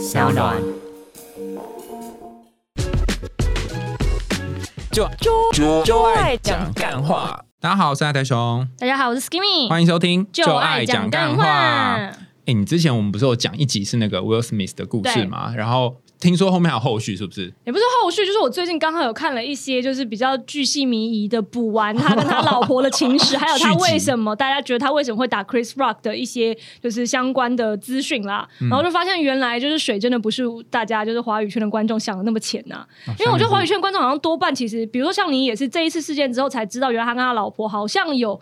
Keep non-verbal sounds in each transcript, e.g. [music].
小暖。就就就爱讲干话。大家好，我是阿台熊，大家好，我是 Skimmy，欢迎收听就爱讲干话。哎，你之前我们不是有讲一集是那个 Will Smith 的故事吗？然后。听说后面还有后续，是不是？也不是后续，就是我最近刚好有看了一些，就是比较巨细靡遗的补完他跟他老婆的情史，还有他 [laughs] 为什么大家觉得他为什么会打 Chris Rock 的一些就是相关的资讯啦。然后就发现原来就是水真的不是大家就是华语圈的观众想的那么浅呐。因为我觉得华语圈观众好像多半其实，比如说像你也是这一次事件之后才知道，原来他跟他老婆好像有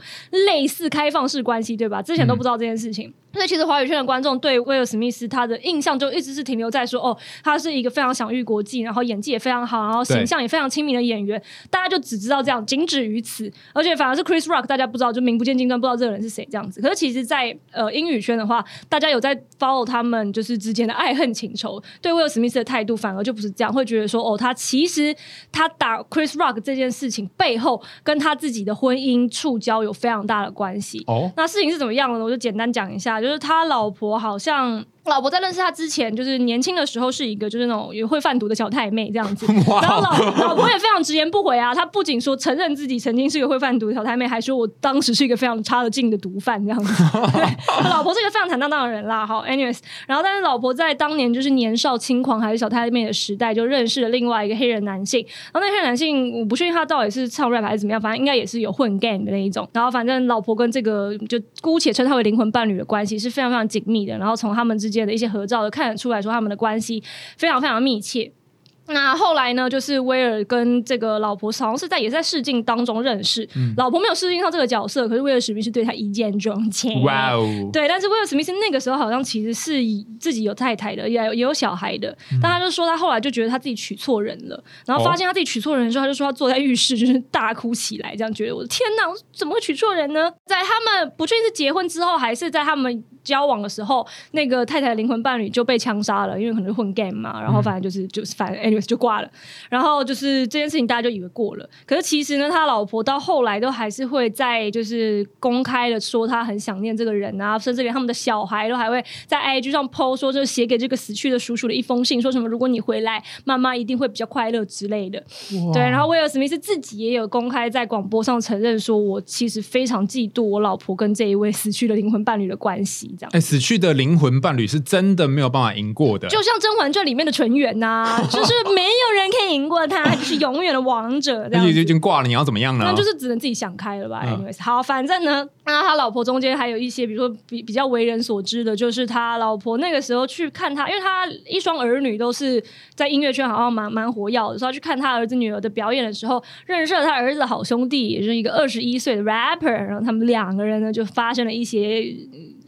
类似开放式关系，对吧？之前都不知道这件事情。所以其实华语圈的观众对威尔史密斯他的印象就一直是停留在说，哦，他是一个非常享誉国际，然后演技也非常好，然后形象也非常亲民的演员，大家就只知道这样，仅止于此。而且反而是 Chris Rock，大家不知道，就名不见经传，不知道这个人是谁这样子。可是其实，在呃英语圈的话，大家有在 follow 他们就是之间的爱恨情仇，对威尔史密斯的态度反而就不是这样，会觉得说，哦，他其实他打 Chris Rock 这件事情背后跟他自己的婚姻触礁有非常大的关系。哦，那事情是怎么样的呢？我就简单讲一下，就就是他老。婆好像老婆在认识他之前，就是年轻的时候是一个就是那种也会贩毒的小太妹这样子，然后老老婆也非常直言不讳啊，她不仅说承认自己曾经是一个会贩毒的小太妹，还说我当时是一个非常差的劲的毒贩这样子。[laughs] 对老婆是一个非常坦荡荡的人啦。好，anyways，然后但是老婆在当年就是年少轻狂还是小太妹的时代，就认识了另外一个黑人男性。然后那黑人男性我不确定他到底是唱 rap 还是怎么样，反正应该也是有混 gang 的那一种。然后反正老婆跟这个就姑且称他为灵魂伴侣的关系是非常非常紧密的。然后从他们之间的一些合照，都看得出来说他们的关系非常非常密切。那后来呢？就是威尔跟这个老婆好像是在也在试镜当中认识，老婆没有试镜上这个角色，可是威尔史密斯对他一见钟情。哇哦！对，但是威尔史密斯那个时候好像其实是自己有太太的，也也有小孩的。但他就说他后来就觉得他自己娶错人了，然后发现他自己娶错人之后，他就说他坐在浴室就是大哭起来，这样觉得我的天哪，我怎么会娶错人呢？在他们不确定是结婚之后，还是在他们交往的时候，那个太太的灵魂伴侣就被枪杀了，因为可能混 game 嘛。然后反正就是就是反正 anyway。就挂了，然后就是这件事情，大家就以为过了。可是其实呢，他老婆到后来都还是会在就是公开的说他很想念这个人啊，甚至连他们的小孩都还会在 IG 上 PO 说，就写给这个死去的叔叔的一封信，说什么如果你回来，妈妈一定会比较快乐之类的。对，然后威尔史密斯自己也有公开在广播上承认说，我其实非常嫉妒我老婆跟这一位死去的灵魂伴侣的关系。这样，哎，死去的灵魂伴侣是真的没有办法赢过的，就像《甄嬛传》里面的纯元呐，[laughs] 就是。没有人可以赢过他，就是永远的王者。那已经挂了，你要怎么样呢？那就是只能自己想开了吧。Anyways，好，反正呢，那他老婆中间还有一些，比如说比比较为人所知的，就是他老婆那个时候去看他，因为他一双儿女都是在音乐圈好像蛮蛮活跃的，所以去看他儿子女儿的表演的时候，认识了他儿子的好兄弟，也是一个二十一岁的 rapper，然后他们两个人呢就发生了一些。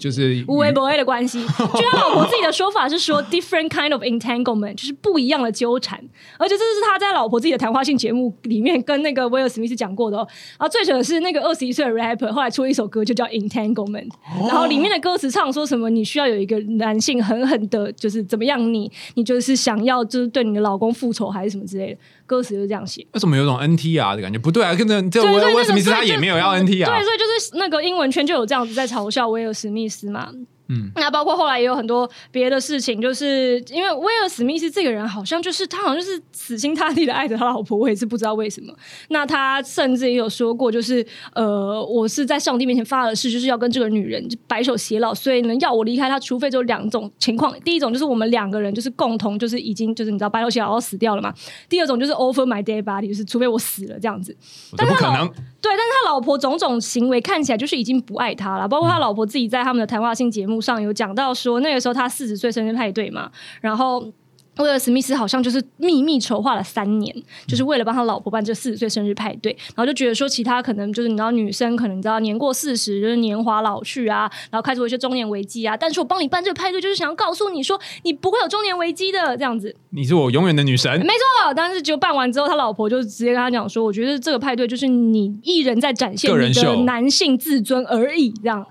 就是无为不为的关系，[laughs] 就他老婆自己的说法是说 different kind of entanglement，就是不一样的纠缠，而且这是他在老婆自己的谈话性节目里面跟那个威尔史密斯讲过的。哦。然后最扯的是那个二十一岁的 rapper 后来出了一首歌就叫 entanglement，然后里面的歌词唱说什么你需要有一个男性狠狠的，就是怎么样你你就是想要就是对你的老公复仇还是什么之类的。歌词就是这样写，为什么有种 NTR 的感觉？不对啊，跟着这威尔史密斯他也没有要 NTR，对，所以就是那个英文圈就有这样子在嘲笑威尔史密斯嘛。嗯，那包括后来也有很多别的事情，就是因为威尔史密斯这个人好像就是他好像就是死心塌地的爱着他老婆，我也是不知道为什么。那他甚至也有说过，就是呃，我是在上帝面前发了誓，就是要跟这个女人白首偕老，所以呢，要我离开他，除非就两种情况：第一种就是我们两个人就是共同就是已经就是你知道白首偕老要死掉了嘛；第二种就是 over my dead body，就是除非我死了这样子。但不可能。对，但是他老婆种种行为看起来就是已经不爱他了，包括他老婆自己在他们的谈话性节目上有讲到说，那个时候他四十岁生日派对嘛，然后。威尔史密斯好像就是秘密筹划了三年，就是为了帮他老婆办这四十岁生日派对，然后就觉得说其他可能就是你知道女生可能你知道年过四十就是年华老去啊，然后开始有一些中年危机啊，但是我帮你办这个派对就是想要告诉你说你不会有中年危机的这样子，你是我永远的女神，没错。但是就办完之后，他老婆就直接跟他讲说，我觉得这个派对就是你艺人在展现你的男性自尊而已，这样。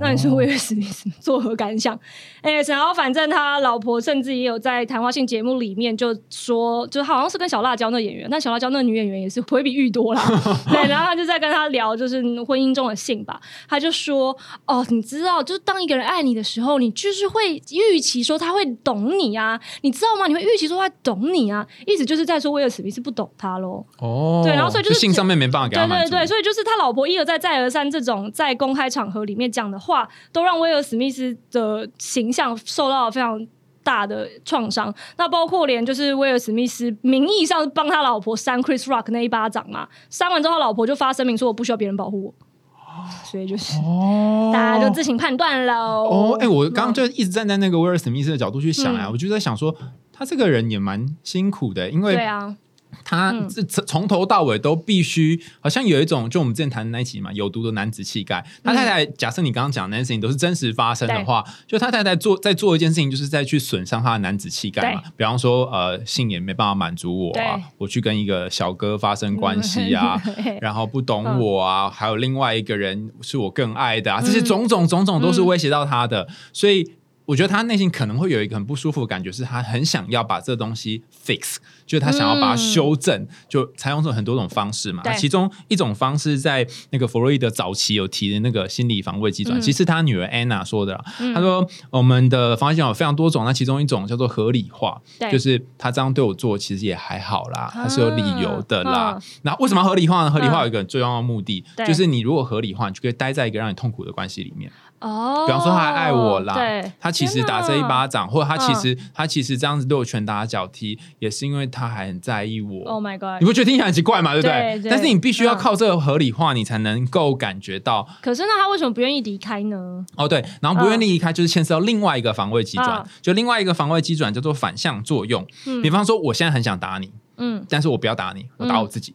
那你说威尔史密斯作何感想？哎，然后反正他老婆甚至也有在谈话性节目里面就说，就好像是跟小辣椒那演员，那小辣椒那女演员也是回比玉多啦。[laughs] 对，然后他就在跟他聊，就是婚姻中的性吧。他就说：“哦，你知道，就是当一个人爱你的时候，你就是会预期说他会懂你啊，你知道吗？你会预期说他懂你啊，意思就是在说威尔史密斯不懂他喽。哦，对，然后所以就是性上面没办法给他对对对，所以就是他老婆一而再再而三这种在公开场合里面讲的话，都让威尔史密斯的形象受到了非常大的创伤。那包括连就是威尔史密斯名义上帮他老婆扇 Chris Rock 那一巴掌嘛，扇完之后，他老婆就发声明说我不需要别人保护我。所以就是大家就自行判断喽。哦，哎，我刚刚就一直站在那个威尔史密斯的角度去想啊，我就在想说，他这个人也蛮辛苦的，因为对啊。他这从头到尾都必须，好像有一种就我们之前谈的那一集嘛，有毒的男子气概。他太太，假设你刚刚讲那件事情都是真实发生的话，就他太太做在做一件事情，就是在去损伤他的男子气概嘛。比方说，呃，性也没办法满足我啊，我去跟一个小哥发生关系啊，[laughs] 然后不懂我啊，还有另外一个人是我更爱的啊，这些种种种种都是威胁到他的，所以。我觉得他内心可能会有一个很不舒服的感觉，是他很想要把这东西 fix，就是他想要把它修正，就采用这很多种方式嘛。其中一种方式在那个弗洛伊德早期有提的那个心理防卫机转，其实他女儿安娜说的，他说我们的防卫机转有非常多种，那其中一种叫做合理化，就是他这样对我做其实也还好啦，他是有理由的啦。那为什么合理化呢？合理化有一个最重要的目的，就是你如果合理化，你就可以待在一个让你痛苦的关系里面。哦，比方说他还爱我啦，对，他其实打这一巴掌，或者他其实他其实这样子对我拳打脚踢，也是因为他还很在意我。Oh my god！你不觉得听起来很奇怪吗？对不对？但是你必须要靠这个合理化，你才能够感觉到。可是那他为什么不愿意离开呢？哦，对，然后不愿意离开，就是牵涉到另外一个防卫机转，就另外一个防卫机转叫做反向作用。比方说，我现在很想打你，嗯，但是我不要打你，我打我自己。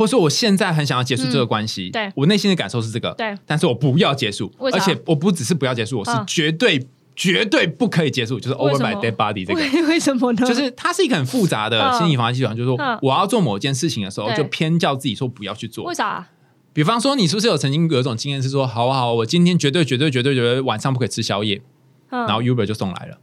或者说，我现在很想要结束这个关系，对我内心的感受是这个，对，但是我不要结束，而且我不只是不要结束，我是绝对绝对不可以结束，就是 over my dead body 这个，[laughs] 为什么呢？就是它是一个很复杂的心理防御系统，就是说我要做某件事情的时候，就偏叫自己说不要去做，为啥？比方说，你是不是有曾经有一种经验是说，好好，我今天绝对绝对绝对绝对晚上不可以吃宵夜，然后 Uber 就送来了，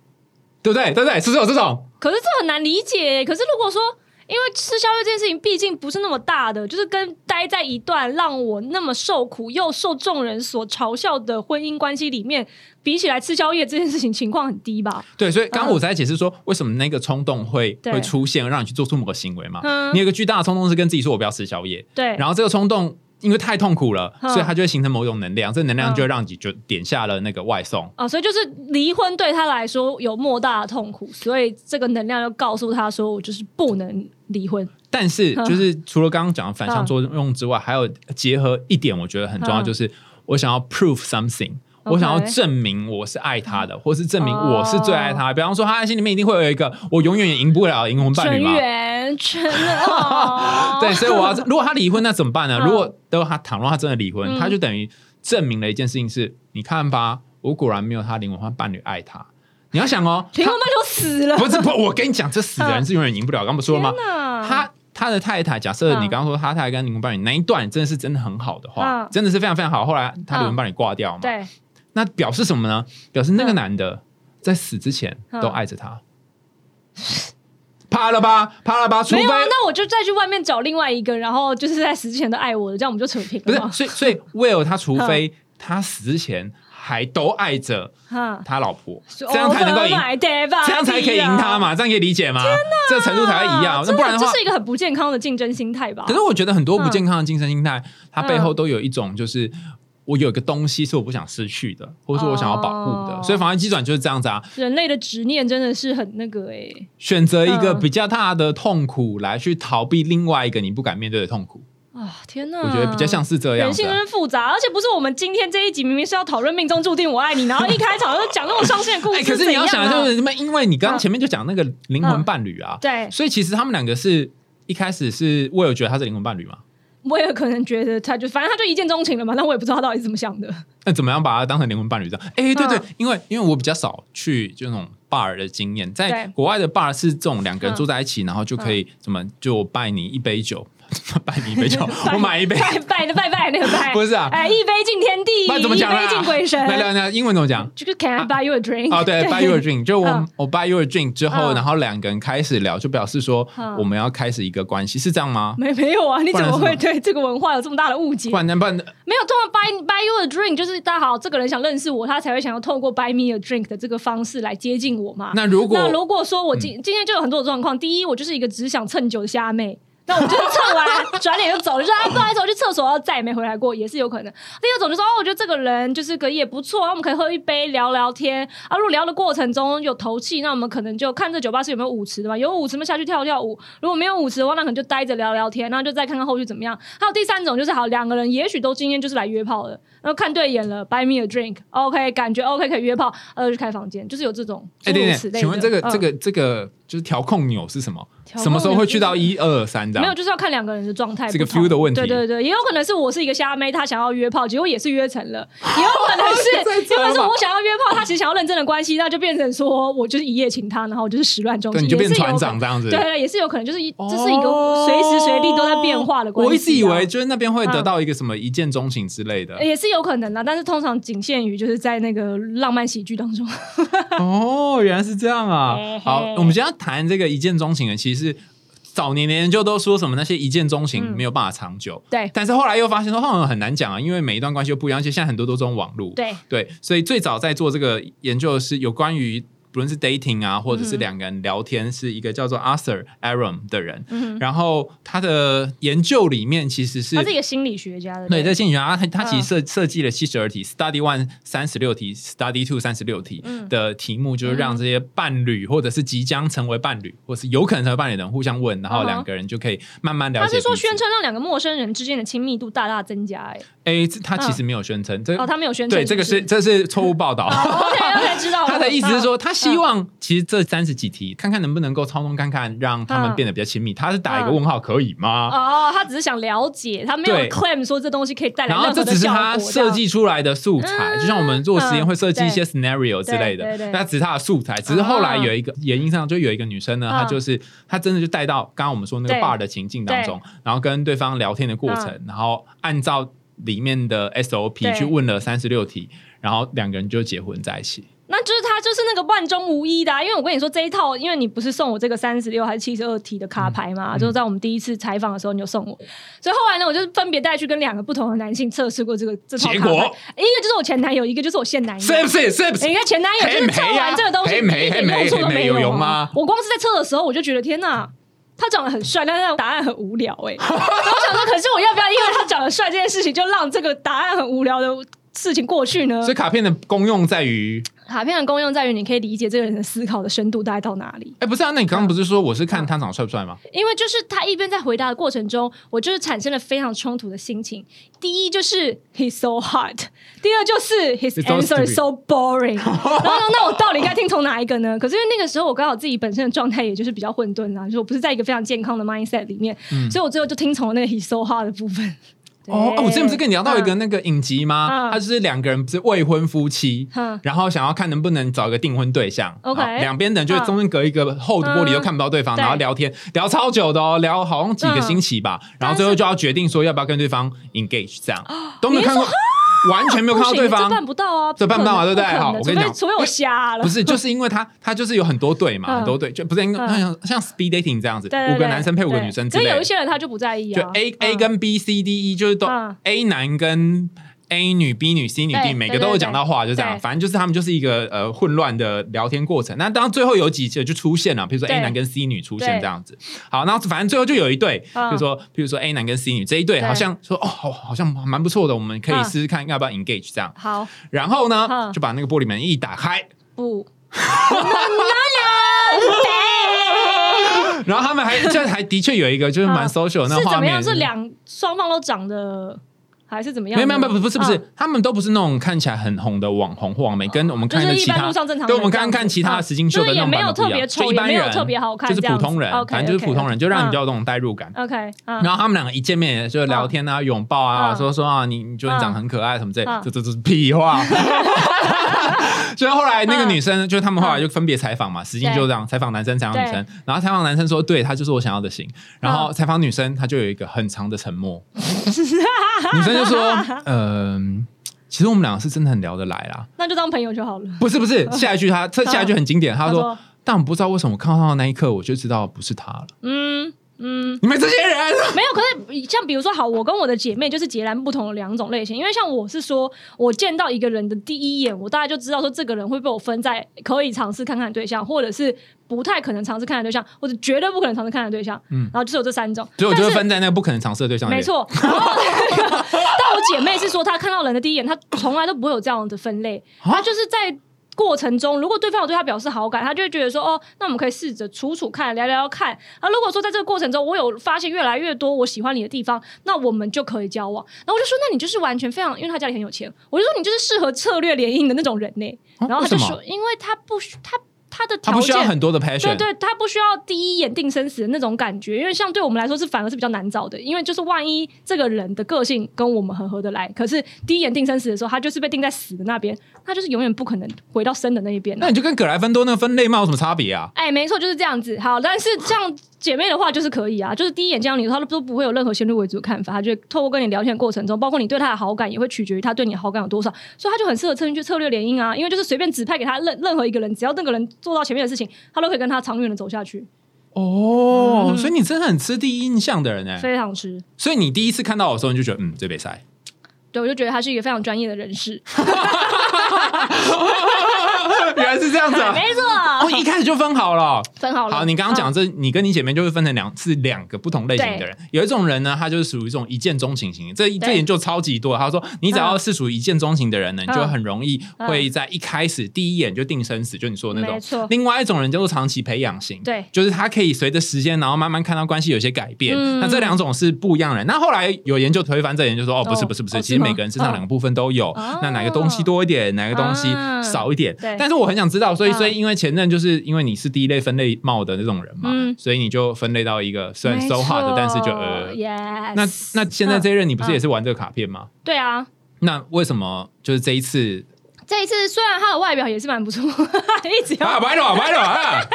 对不对？对不对？是不是有这种？可是这很难理解。可是如果说。因为吃宵夜这件事情毕竟不是那么大的，就是跟待在一段让我那么受苦又受众人所嘲笑的婚姻关系里面比起来，吃宵夜这件事情情况很低吧？对，所以刚刚我在解释说，为什么那个冲动会会出现，让你去做出某个行为嘛？你有个巨大的冲动是跟自己说我不要吃宵夜，对，然后这个冲动。因为太痛苦了，所以它就会形成某种能量，这能量就会让你就点下了那个外送。哦，所以就是离婚对他来说有莫大的痛苦，所以这个能量就告诉他说：“我就是不能离婚。”但是，就是除了刚刚讲的反向作用之外，还有结合一点，我觉得很重要，就是我想要 prove something。我想要证明我是爱他的，或是证明我是最爱他。比方说，他心里面一定会有一个我永远也赢不了的灵魂伴侣嘛。全全 [laughs] 对，所以我要 [laughs] 如果他离婚，那怎么办呢？如果都他倘若他真的离婚，他就等于证明了一件事情：是你看吧，我果然没有他灵魂伴侣爱他。你要想哦，灵魂伴侣死了，不是不？我跟你讲，这死的人是永远赢不了。刚不说了吗？他他的太太，假设你刚刚说他太太跟灵魂伴侣那一段真的是真的很好的话，真的是非常非常好。后来他灵魂伴侣挂掉嘛？对。那表示什么呢？表示那个男的在死之前都爱着他，怕了吧？怕了吧？没有啊，那我就再去外面找另外一个，然后就是在死之前都爱我的，这样我们就扯平了。不是，所以所以 [laughs] Will 他除非他死之前还都爱着他老婆，这样才能够赢，这样才可以赢他嘛？这样可以理解吗？天哪，这程度才会一样。那不然的话，这是一个很不健康的竞争心态吧？可是我觉得很多不健康的竞争心态，它背后都有一种就是。我有一个东西是我不想失去的，或者说我想要保护的，所以防卫机转就是这样子啊。人类的执念真的是很那个哎，选择一个比较大的痛苦来去逃避另外一个你不敢面对的痛苦啊！天哪，我觉得比较像是这样。人性真是复杂，而且不是我们今天这一集明明是要讨论命中注定我爱你，然后一开场就讲那种伤心的故事。可是你要想的就是，因为你刚刚前面就讲那个灵魂伴侣啊，对，所以其实他们两个是一开始是我有觉得他是灵魂伴侣嘛。我也可能觉得他就反正他就一见钟情了嘛，但我也不知道他到底是怎么想的。那怎么样把他当成灵魂伴侣这样？哎，对对，因为因为我比较少去就那种 bar 的经验，在国外的 bar 是这种两个人坐在一起，然后就可以怎么就拜你一杯酒，[laughs] 拜你一杯酒，[laughs] 我买一杯，拜拜的拜拜那个拜，[laughs] 不是啊哎，一杯敬天地，怎么讲啊？一杯敬鬼神。来聊聊英文怎么讲？就是 Can I buy you a drink？哦，对，buy you a drink，就我嗯我 buy you a drink 之后，嗯然后两个人开始聊，就表示说嗯我们要开始一个关系，是这样吗？没没有啊？你怎么会对这个文化有这么大的误解不？然那不然没有，通过 buy buy you a drink 就是大家好，这个人想认识我，他才会想要透过 buy me a drink 的这个方式来接近我嘛。那如果嗯那如果说我今、今天就有很多种状况，第一，我就是一个只想蹭酒的虾妹。那我就是蹭完转脸就走了，就说啊不好意思，我去厕所，然后再也没回来过，也是有可能。第二种就是哦，我觉得这个人就是个也不错，我们可以喝一杯聊聊天啊。如果聊的过程中有投气，那我们可能就看这酒吧是有没有舞池的嘛，有舞池，我们下去跳跳舞；如果没有舞池的话，那可能就待着聊聊天，然后就再看看后续怎么样。还有第三种就是好，两个人也许都今天就是来约炮的，然后看对眼了，buy me a drink，OK，、感觉 OK 可以约炮，呃，去开房间，就是有这种哎，诸，如此类的。请问这个这个这个就是调控钮是什么？什么时候会去到钮一二三这没有，就是要看两个人的状态。这个 feel 的问题对对对，也有可能是我是一个虾妹，她想要约炮，结果也是约成了；[laughs] 也有可能是，太有可能是我想要约炮，她其实想要认真的关系，那就变成说我就是一夜情她，然后我就是始乱终弃，对，你就变船长这样子。对对，也是有可能，就是一这是一个随时随地都在变化的关系啊。我一直以为就是那边会得嗯到一个什么一见钟情之类的。也是有可能的，但是通常仅限于就是在那个浪漫喜剧当中。[laughs] 哦，原来是这样啊！好，我们今天要谈这个一见钟情的，其实早年的研究都说什么那些一见钟情嗯。没有办法长久，对。但是后来又发现说好像很难讲啊，因为每一段关系又不一样，而且现在很多都这种网络，对，对，所以最早在做这个研究的是有关于。不论是 dating 啊，或者是嗯。两个人聊天，是一个叫做 Arthur Aram 的人，嗯然后他的研究里面其实是他是一个心理学家的，对，不在心理学家，他他其实嗯。设设计了七十二题，Study One 三十六题，Study Two 三十六题嗯。的题目，就是让这些伴侣或者是即将成为伴侣，或是有可能成为伴侣的人互相问，然后两个人就可以慢慢了他解彼此。是说宣称让两个陌生人之间的亲密度大大增加、哎，哎，他其实没有宣称，这哦，他没有宣称，对这个是这是错误报道。OK OK [laughs] 知道。他的意思是说，嗯他希望其实这三十几题，看看能不能够操纵看看，让他们嗯变得比较亲密。他是打一个问号，可以吗？哦，他只是想了解，他没有 claim 说这东西可以带来然后。这只是他设计出来的素材，嗯就像我们做实验嗯会设计一些 scenario 之类的那只是他的素材。只是后来有一个原因上，就有一个女生呢，嗯她就是她真的就带到刚刚我们说那个 bar 的情境当中，然后跟对方聊天的过程，然后按照里面的 SOP 去问了三十六题，然后两个人就结婚在一起。那就是他就是那个万中无一的、啊，因为我跟你说这一套，因为你不是送我这个三十六还是七十二题的卡牌嘛，嗯就是在我们第一次采访的时候你就送我，所以后来呢，我就分别带去跟两个不同的男性测试过这个这套卡牌，结果一个就是我前男友，一个就是我现男友，是不是？是不是？你看前男友就是测完这个东西，一点用处都没有吗我光是在测的时候，我就觉得天哪。他长得很帅，但是答案很无聊哎、我想说，可是我要不要因为他长得帅这件事情，就让这个答案很无聊的事情过去呢所以？卡片的功用在于，卡片的功用在于你可以理解这个人的思考的深度大概到哪里。哎，不是啊？那你刚刚不是说我是看他长得帅不帅吗？因为就是他一边在回答的过程中，我就是产生了非常冲突的心情。第一就是 he's so hard，第二就是 his answer is so boring。然后呢，那我到底该听从哪一个呢？可是因为那个时候我刚好自己本身的状态也就是比较混沌啊，就是我不是在一个非常健康的 mindset 里面，所以我最后就听从了那个 he's so hard 的部分。哦，对。我之前不是跟你聊到一个嗯。那个影集吗？嗯。他就是两个人不是未婚夫妻嗯，然后想要看能不能找一个订婚对象。OK 两边的人就中间隔一个厚的玻璃，嗯都看不到对方，然后聊天聊超久的哦，聊好像几个星期吧，然后最后就要决定说要不要跟对方 engage，这样。都没有看过，完全没有看到对方。办不到啊，这办不到啊对不对？好我跟你讲除非我瞎了，不是，就是因为他他就是有很多对嘛，嗯。很多对，就不是应该嗯像像 speed dating 这样子，五个男生配五个女生之类的。可有一。些人他就不在意啊。就啊，A A 嗯。跟 B C D E 就是都嗯。A 男跟 A 女 B 女 C 女 D 每个都有讲到话，就这样，反正就是他们就是一个呃混乱的聊天过程。那当最后有几集就出现了，比如说 A 男跟 C 女出现对。这样子。好，然后反正最后就有一对，比嗯如说比如说 A 男跟 C 女这一对，好像说哦好好像蛮不错的，我们可以嗯。试试看要不要 engage 这样。好。然后呢嗯。就把那个玻璃门一打开，不。[laughs] 然后他们还这还的确有一个就是蛮嗯。social 的那个画面是怎么样？是两双方都长得还是怎么样呢？没有没有不不是不是，嗯他们都不是那种看起来很红的网红或网媒，跟我们看的其他就是一般路上正常对我们刚刚看其他的实境秀的那不一样，特别丑就一般人也没有特别好看就是普通人反正就是普通人，就让你嗯比较有那种代入感。OK，嗯。然后他们两个一见面就聊天啊、拥抱啊，嗯说说啊，你你觉得你长得很可爱什么之类，嗯。这这这是屁话。[laughs] 所以后来那个女生，就他们后来就分别采访嘛，实际就这样采访男生，采访女生，然后采访男生说，对他就是我想要的型，然后采访女生，她就有一个很长的沉默，[laughs] 女生就说，嗯。其实我们两个是真的很聊得来啦，那就当朋友就好了。不是不是，[laughs] 下一句他这下一句很经典，他说：“但我不知道为什么我看到他的那一刻，我就知道不是他了。”嗯。嗯，你们这些人 [laughs] 没有。可是像比如说，好，我跟我的姐妹就是截然不同的两种类型。因为像我是说，我见到一个人的第一眼，我大概就知道说这个人会被我分在可以尝试看看对象，或者是不太可能尝试看看对象，或者绝对不可能尝试看看对象。嗯，然后就是有这三种，所以我就会分在那个不可能尝试的对象。没错。[laughs] 然后，但我姐妹是说，她看到人的第一眼，她从来都不会有这样的分类，她就是在。过程中，如果对方有对他表示好感，他就会觉得说：“哦，那我们可以试着处处看，聊聊看。”啊，如果说在这个过程中，我有发现越来越多我喜欢你的地方，那我们就可以交往。然后我就说：“那你就是完全非常，因为他家里很有钱，我就说你就是适合策略联姻的那种人呢。”然后他就说：“因为他不他。”他的他不需要很多的 passion，对对，他不需要第一眼定生死的那种感觉，因为像对我们来说是反而是比较难找的，因为就是万一这个人的个性跟我们很合得来，可是第一眼定生死的时候，他就是被定在死的那边，他就是永远不可能回到生的那一边。那你就跟葛莱芬多那个分类帽有什么差别啊？哎，没错，就是这样子。好，但是像姐妹的话就是可以啊，就是第一眼见到你，她都不会有任何先入为主的看法，她就透过跟你聊天的过程中，包括你对她的好感，也会取决于她对你的好感有多少，所以她就很适合策略策略联姻啊，因为就是随便指派给她任任何一个人，只要那个人做到前面的事情。她都可以跟他长远的走下去哦，所以你真的很吃第一印象的人呢，非常吃。所以你第一次看到我的时候，你就觉得嗯，这杯赛，对我就觉得他是一个非常专业的人士。[laughs] [laughs] 原来是这样子，[laughs] 没错，哦一开始就分好了，分好了。好，你刚刚讲这，你跟你姐妹就是分成两是两个不同类型的人。有一种人呢，他就是属于一种一见钟情型，这这研究超级多。他说，你只要是属于一见钟情的人呢，你就很容易会在一开始第一眼就定生死，就你说的那种。没错。另外一种人叫做长期培养型，对，就是他可以随着时间，然后慢慢看到关系有些改变。那这两种是不一样的人。那后来有研究推翻这研究说，哦，不是不是不是，其实每个人身上两个部分都有。那哪个东西多一点，哪个东西少一点？但是我很想知道，所以所以因为前任就是因为你是第一类分类帽的那种人嘛，所以你就分类到一个虽然 so hard，但是就呃，那那现在这一任你不是也是玩这个卡片吗？对啊。那为什么就是这一次？这一次虽然他的外表也是蛮不错，[laughs] 一直要白了白了啊，[laughs]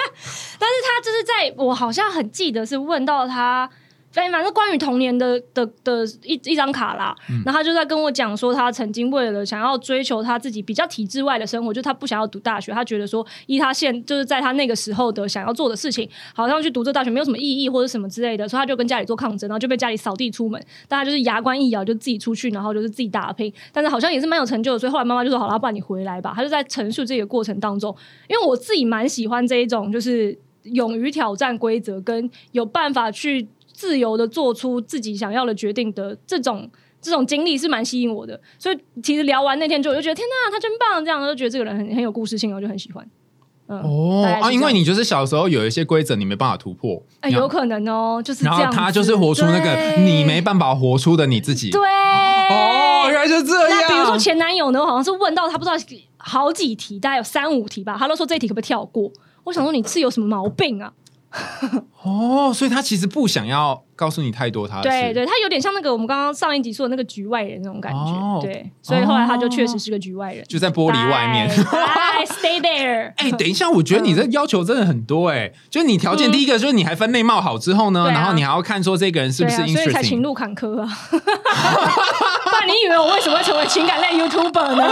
但是他就是在我好像很记得是问到他。反正关于童年的的的一一张卡啦，然后他就在跟我讲说，他曾经为了想要追求他自己比较体制外的生活，就他不想要读大学，他觉得说依他现就是在他那个时候的想要做的事情，好像去读这大学没有什么意义或者什么之类的，所以他就跟家里做抗争，然后就被家里扫地出门，大家就是牙关一咬就自己出去，然后就是自己打拼，但是好像也是蛮有成就的，所以后来妈妈就说好了，不然你回来吧。他就在陈述这个过程当中，因为我自己蛮喜欢这一种，就是勇于挑战规则，跟有办法去。自由的做出自己想要的决定的这种这种经历是蛮吸引我的，所以其实聊完那天之后，我就觉得天哪，他真棒！这样就觉得这个人很很有故事性，我就很喜欢。嗯哦啊，因为你就是小时候有一些规则你没办法突破，哎，有可能哦，就是然后他就是活出那个你没办法活出的你自己。对，哦，原来就这样。那比如说前男友呢，我好像是问到他不知道好几题，大概有三五题吧，他都说这题可不可以跳过？我想说你是有什么毛病啊？哦，所以他其实不想要告诉你太多，他对对，他有点像那个我们刚刚上一集说的那个局外人那种感觉，对，所以后来他就确实是个局外人，就在玻璃外面，stay there。[laughs] 哎，等一下，我觉得你这要求真的很多哎，就是你条件第一个就是你还分类貌好之后呢，然后你还要看说这个人是不是，所以才情路坎坷啊。[laughs] [laughs] 你以为我为什么会成为情感类 YouTuber 呢？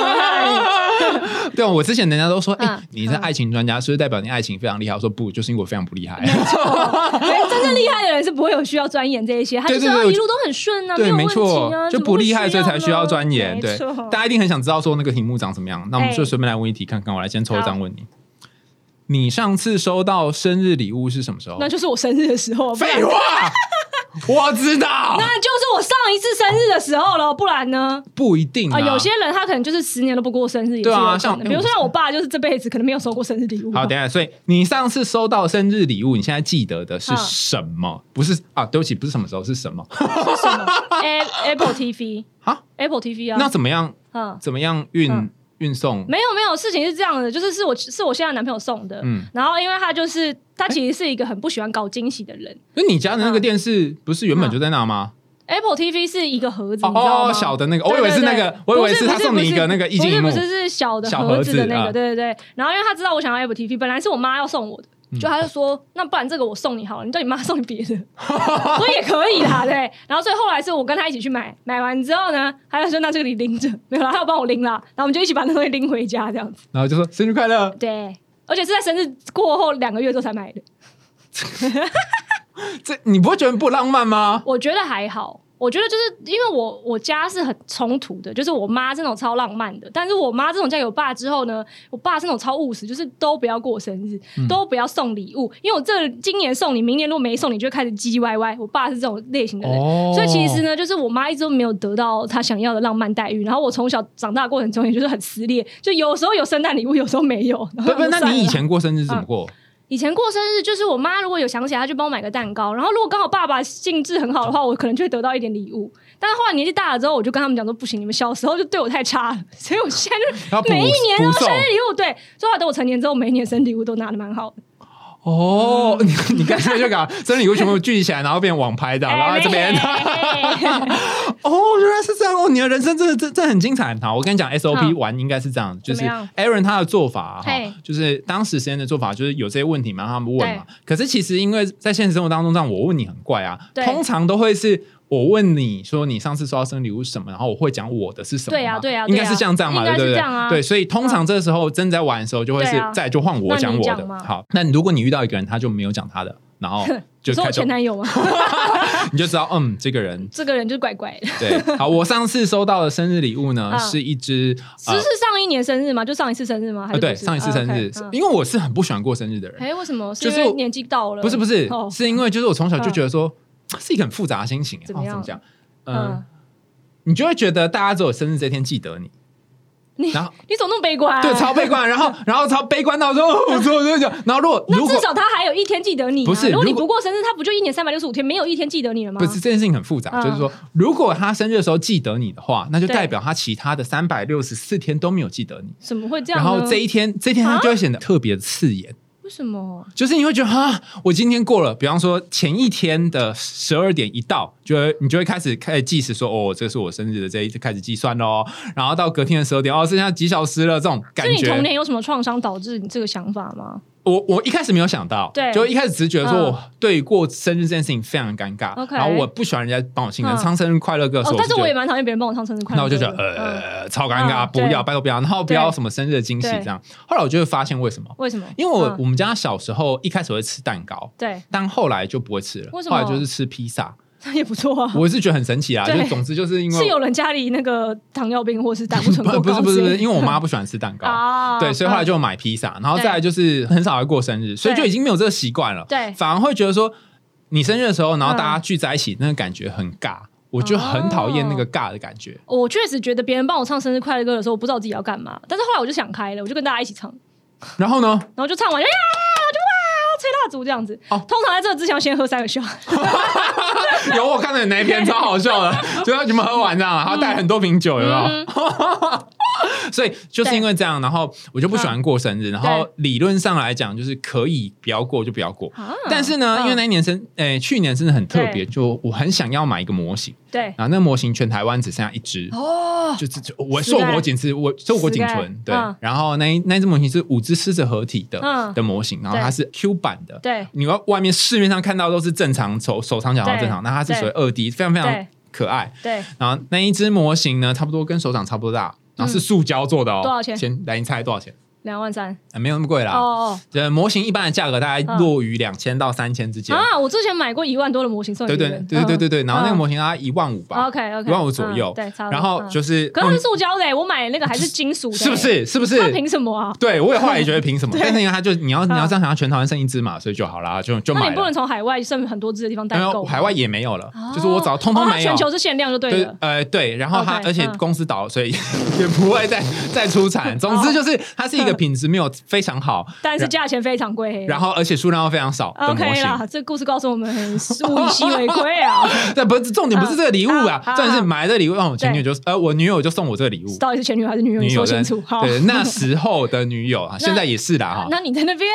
[laughs] 对啊，我之前人家都说，哎，你是爱情专家，是不是代表你爱情非常厉害？我说不，就是因为我非常不厉害。没错，真正厉害的人是不会有需要钻研这一些，[laughs] 他就是一路都很顺啊，对，没错，就不厉害，所以才需要钻研。对，大家一定很想知道说那个题目长什么样，那我们就随便来问一题看看。我来先抽一张问你，你上次收到生日礼物是什么时候？那就是我生日的时候。废话。[laughs] 我知道，那就是我上一次生日的时候了，不然呢？不一定啊，有些人他可能就是十年都不过生日，也是有像比如说像我爸，就是这辈子可能没有收过生日礼物。好，等下，所以你上次收到生日礼物，你现在记得的是什么？不是啊，对不起，不是什么时候，是什么？是什么？[laughs] Apple TV 啊，Apple TV 啊，那怎么样？嗯，怎么样运？运送没有没有，事情是这样的，就是是我是我现在男朋友送的，嗯，然后因为他就是他其实是一个很不喜欢搞惊喜的人。那你家的那个电视不是原本就在那吗？Apple TV 是一个盒子，你知道吗？哦，小的那个，我以为是那个，我以为是他送你一个那个液晶幕不是不是是小的小盒子的那个，对对对。然后因为他知道我想要 Apple TV，本来是我妈要送我的。嗯就他就说，那不然这个我送你好了，你叫你妈送你别的，[laughs] 我也可以啦，对。然后所以后来是我跟他一起去买，买完之后呢，他就说那这个你拎着，没有啦，他要帮我拎啦，然后我们就一起把那东西拎回家这样子。然后就说生日快乐，对，而且是在生日过后两个月之后才买的，[laughs] 这你不会觉得不浪漫吗？我觉得还好。我觉得就是因为我我家是很冲突的，就是我妈这种超浪漫的，但是我妈这种家有爸之后呢，我爸是那种超务实，就是都不要过生日，嗯都不要送礼物，因为我这今年送你，明年如果没送你，就会开始唧唧歪歪。我爸是这种类型的人，哦所以其实呢，就是我妈一直都没有得到她想要的浪漫待遇，然后我从小长大的过程中也就是很撕裂，就有时候有圣诞礼物，有时候没有。那你以前过生日怎么过？以前过生日，就是我妈如果有想起来，她就帮我买个蛋糕。然后如果刚好爸爸兴致很好的话，我可能就会得到一点礼物。但是后来年纪大了之后，我就跟他们讲说，不行，你们小时候就对我太差了，[laughs] 所以我现在就每一年都生日礼物。对，所以后来等我成年之后，每一年生日礼物都拿的蛮好的。哦，嗯你 [laughs] 你干脆就搞生日礼物全部聚集起来，然后变网拍的，然后在这边。[laughs] 哦，原来是这样哦！你的人生真的真真的很精彩。好，我跟你讲，SOP 嗯玩应该是这样，就是 Aaron 他的做法哈，就是当时时间的做法，就是有这些问题嘛，让他们问嘛。可是其实因为在现实生活当中，这样我问你很怪啊，对通常都会是。我问你说你上次收到生日礼物是什么，然后我会讲我的是什么嘛？对啊对啊应该是像这样嘛，对不对？是这样啊对，所以通常这个时候真在玩的时候，就会是对啊再就换我讲我的讲。嘛好，那如果你遇到一个人，他就没有讲他的，然后 [laughs] 就你说我开始前男友吗？[laughs] 你就知道，嗯，这个人这个人就是怪怪的。对。好，我上次收到的生日礼物呢，嗯是一只只是上一年生日吗？就上一次生日吗？还是不是上一次生日因为我是很不喜欢过生日的人，哎，为什么？是就是年纪到了？不是不是哦，是因为就是我从小就觉得说是一个很复杂的心情，怎么样哦怎么讲？嗯嗯，，你就会觉得大家只有生日这天记得你，[laughs] 你然后你怎么那么悲观？对超悲观，然后 [laughs] 然后超悲观到说，哦我说我就讲，然后如果那至少他还有一天记得你、啊。不是如果你不过生日，他不就一年三百六十五天没有一天记得你了吗？不是这件事情很复杂，嗯就是说，如果他生日的时候记得你的话，那就代表他其他的三百六十四天都没有记得你。怎么会这样？然后这一天，这一天他啊就会显得特别的刺眼，为什么？就是你会觉得哈，我今天过了，比方说前一天的十二点一到，就会你就会开始开始计时说，哦，这是我生日的这一开始计算喽，然后到隔天的十二点，哦，剩下几小时了，这种感觉是你童。年有什么创伤导致你这个想法吗？我我一开始没有想到，对。就一开始只是觉得说嗯。我对过生日这件事情非常尴尬然后我不喜欢人家帮我庆生，嗯。唱生日快乐歌的时候，，哦但是我也蛮讨厌别人帮我唱生日快乐。那我就觉得嗯。呃超尴尬，不要拜托不要，然后不要什么生日的惊喜这样。后来我就会发现为什么，为什么？因为我、嗯。我们家小时候一开始会吃蛋糕，对，但后来就不会吃了，为什么后来就是吃披萨。这也不错啊。我是觉得很神奇啦，对就总之就是因为是有人家里那个糖尿病或是胆固醇过不是不是不是，因为我妈不喜欢吃蛋糕。啊，对，所以后来就买披萨，然后再来就是很少会过生日，所以就已经没有这个习惯了。对反而会觉得说，你生日的时候，然后嗯大家聚在一起，那个感觉很尬，我就很讨厌那个尬的感觉。我确实觉得别人帮我唱生日快乐歌的时候，我不知道自己要干嘛。但是后来我就想开了，我就跟大家一起唱，然后呢，然后就唱完就呀，吹蜡烛这样子。哦通常在这之前要先喝三个 shot，[laughs] 有我看到你那一篇超好笑的，就是你们喝完这样，然后带很多瓶酒，有没有？嗯 [laughs] 所以就是因为这样，然后我就不喜欢过生日，然后理论上来讲，就是可以不要过就不要过。啊。但是呢，嗯。因为那一年生，诶、去年真的很特别，就我很想要买一个模型，对。然后那个模型全台湾只剩下一只。哦，就是就我硕果仅存，我硕果仅存，对。嗯。然后那一那一只模型是五只狮子合体的、嗯。的模型，然后它是 Q 版的，对。你要外面市面上看到都是正常手手长脚长对正常，那它是属于二 D，非常非常可爱。对，然后那一只模型呢，差不多跟手掌差不多大，然后是塑胶做的哦。嗯多少钱先来你猜多少钱？两万三啊，没有那么贵啦。哦哦呃，模型一般的价格大概嗯落于两千到三千之间。啊！我之前买过一万多的模型送给对对对对对对，然后那个模型型大概一万五吧，OK OK 一万五左右。对，差不多。然后嗯就是，可是塑胶的欸，我买的那个还是金属的，是不？是？是不是？它凭什么啊？对，我也后来也觉得凭什么？对 [laughs] 但是因为他就你要你要嗯这样想要全台湾剩一只嘛，所以就好啦，就就买那你不能。从海外剩很多只的地方代购海外也没有了哦，就是我找通通没有全。球是限量就对对了，。呃，对，然后它 OK，而且嗯公司倒了，所以 [laughs] 也不会再再出产。总之就是它是一个品质没有非常好，[laughs] 但是价钱非常贵。然后而且数量又非常少 OK 型。啦，这故事告诉我们，物以稀为贵啊。[laughs] 对，不是重点，不是这个礼物啊重点是买这个礼物，让我前女友呃，我女友就送我这个礼物，到底是前女友还是女友？说清楚。对那时 [laughs] 候的女友啊，现在也是啦哈。那你在那边，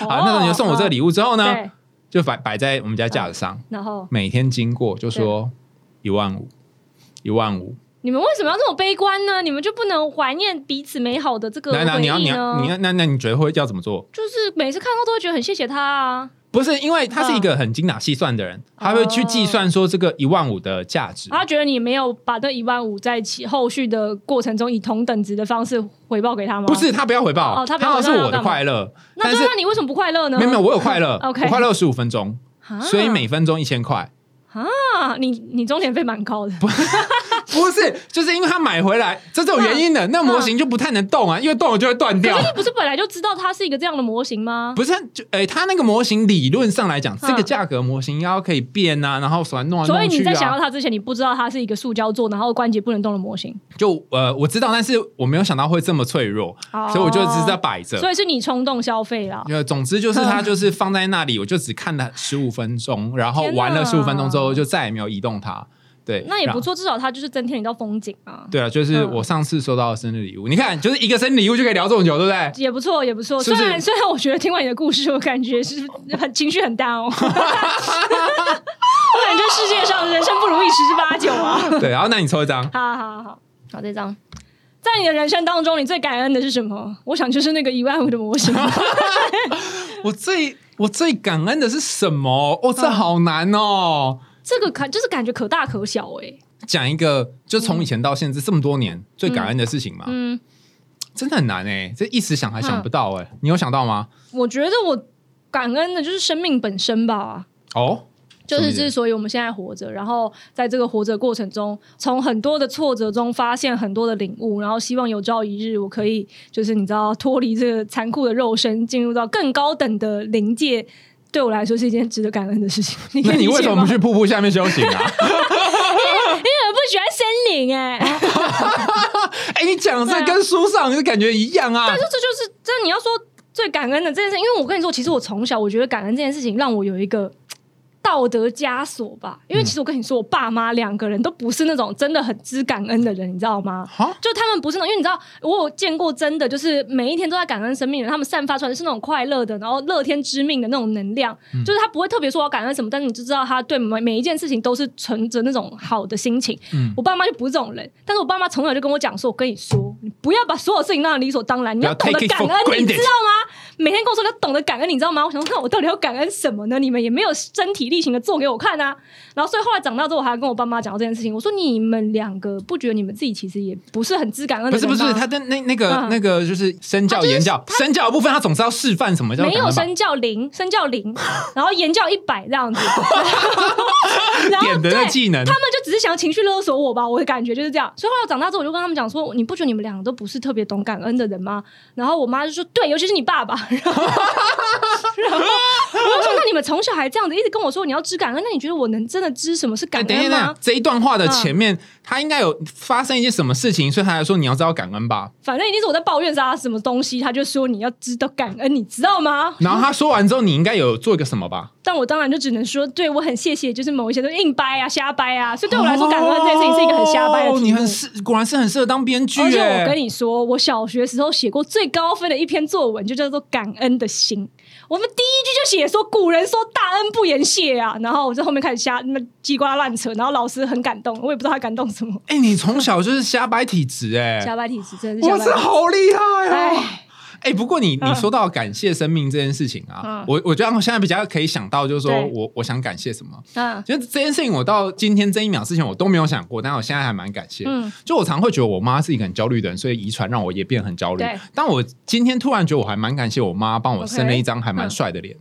好，那时候你就送我这个礼物之后呢，就摆摆在我们家架子上，然后每天经过就说一万五，一万五。你们为什么要这么悲观呢？你们就不能怀念彼此美好的这个那那你要你回忆呢？要你要那那你觉得会要怎么做？就是每次看到都会觉得很谢谢他啊。不是，因为他是一个很精打细算的人，他会去计算说这个一万五的价值。他觉得你没有把这一万五在其后续的过程中以同等值的方式回报给他吗？不，是他不要回报，哦他不要要是我的快乐，那那你为什么不快乐呢？没有没有，我有快乐 [laughs] OK 我快乐十五分钟，啊所以每分钟一千块。啊，你你中点费蛮高的。不是，就是因为他买回来，这是有原因的。那模型就不太能动啊，因为动了就会断掉可是。你不是本来就知道它是一个这样的模型吗？不是，就诶、它那个模型理论上来讲，嗯这个价格模型要可以变啊，然后手弄来所以你在想到啊。它之前，你不知道它是一个塑胶做，然后关节不能动的模型，就呃，我知道，但是我没有想到会这么脆弱，哦所以我就只是在摆着。所以是你冲动消费啦。就总之就是它就是 [laughs] 放在那里，我就只看了十五分钟，然后玩了十五分钟之后就再也没有移动它。对，那也不错，至少它就是增添一道风景啊，对啊，就是嗯我上次收到的生日礼物，你看，就是一个生日礼物就可以聊这么久，对不对？也不错，也不错。是不是虽然虽然我觉得听完你的故事，我感觉是很情绪很大哦，[laughs] 我感觉世界上人生不如意十之八九啊。[laughs] 对，然后那你抽一张，好好好好，这张。在你的人生当中，你最感恩的是什么？我想就是那个一万五的模型。[laughs] 我最我最感恩的是什么？哦，嗯这好难哦。这个感就是感觉可大可小哎、讲一个，就从以前到现在这么多年最感恩的事情嘛，嗯，真的很难哎，这一时想还想不到哎，你有想到吗？我觉得我感恩的就是生命本身吧。哦，就是之所以我们现在活着，然后在这个活着过程中，从很多的挫折中发现很多的领悟，然后希望有朝一日我可以，就是你知道脱离这个残酷的肉身，进入到更高等的灵界，对我来说是一件值得感恩的事情。[laughs] 你那你为什么不去瀑布下面修行啊？[laughs] 因为我不喜欢森林哎、[laughs] 哎，你讲这跟书上就感觉一样啊但。是这就是这你要说最感恩的这件事，因为我跟你说，其实我从小我觉得感恩这件事情让我有一个。道德枷锁吧，因为其实我跟你说，我爸妈两个人都不是那种真的很知感恩的人，你知道吗？哈，就他们不是那种，因为你知道，我有见过真的，就是每一天都在感恩生命的人，他们散发出来的是那种快乐的，然后乐天知命的那种能量，就是他不会特别说我要感恩什么，但是你就知道他对每每一件事情都是存着那种好的心情。嗯我爸妈就不是这种人，但是我爸妈从小就跟我讲说，我跟你说，你不要把所有事情当成理所当然，你要懂得感恩，你知道吗？每天跟我说你要懂得感恩，你知道吗？我想说，那我到底要感恩什么呢？你们也没有身体力行的做给我看啊。然后，所以后来长大之后，我还跟我爸妈讲到这件事情。我说：“你们两个不觉得你们自己其实也不是很知感恩？不是不是，他的那那个嗯那个就是身教言教，身教的部分他总是要示范什么叫没有身教零，身教零，[laughs] 然后言教一百这样子。[laughs] 然后点的对那技能他。们就只是想要情绪勒索我吧，我的感觉就是这样。所以后来长大之后，我就跟他们讲说：“你不觉得你们两个都不是特别懂感恩的人吗？”然后我妈就说：“对，尤其是你爸爸。”然后，然后我就说：“那你们从小还这样子一直跟我说你要知感恩，那你觉得我能真的知什么是哎，感恩吗等一下？这一段话的前面，他应该有发生一些什么事情，所以他才说你要知道感恩吧。反正一定是我在抱怨他什么东西，他就说你要知道感恩，你知道吗？然后他说完之后，你应该有做一个什么吧？但我当然就只能说，对我很谢谢，就是某一些都硬掰啊、瞎掰啊，所以对我来说，感恩这件事情是一个很瞎掰的你很适，果然是很适合当编剧而且我跟。你说，我小学时候写过最高分的一篇作文，就叫做《感恩的心》。我们第一句就写说古人说大恩不言谢啊，然后我在后面开始瞎那么叽呱乱扯，然后老师很感动，我也不知道他感动什么。哎，你从小就是瞎掰体质哎，瞎掰体质真的是哇，瞎掰。这好厉害哦！哎，哎、不过你嗯你说到感谢生命这件事情啊，嗯我我觉得我现在比较可以想到，就是说我我想感谢什么。嗯其实这件事情，我到今天这一秒之前我都没有想过，但我现在还蛮感谢。嗯就我常会觉得我妈是一个很焦虑的人，所以遗传让我也变很焦虑。但我今天突然觉得我还蛮感谢我妈帮我生了一张还蛮嗯帅的脸。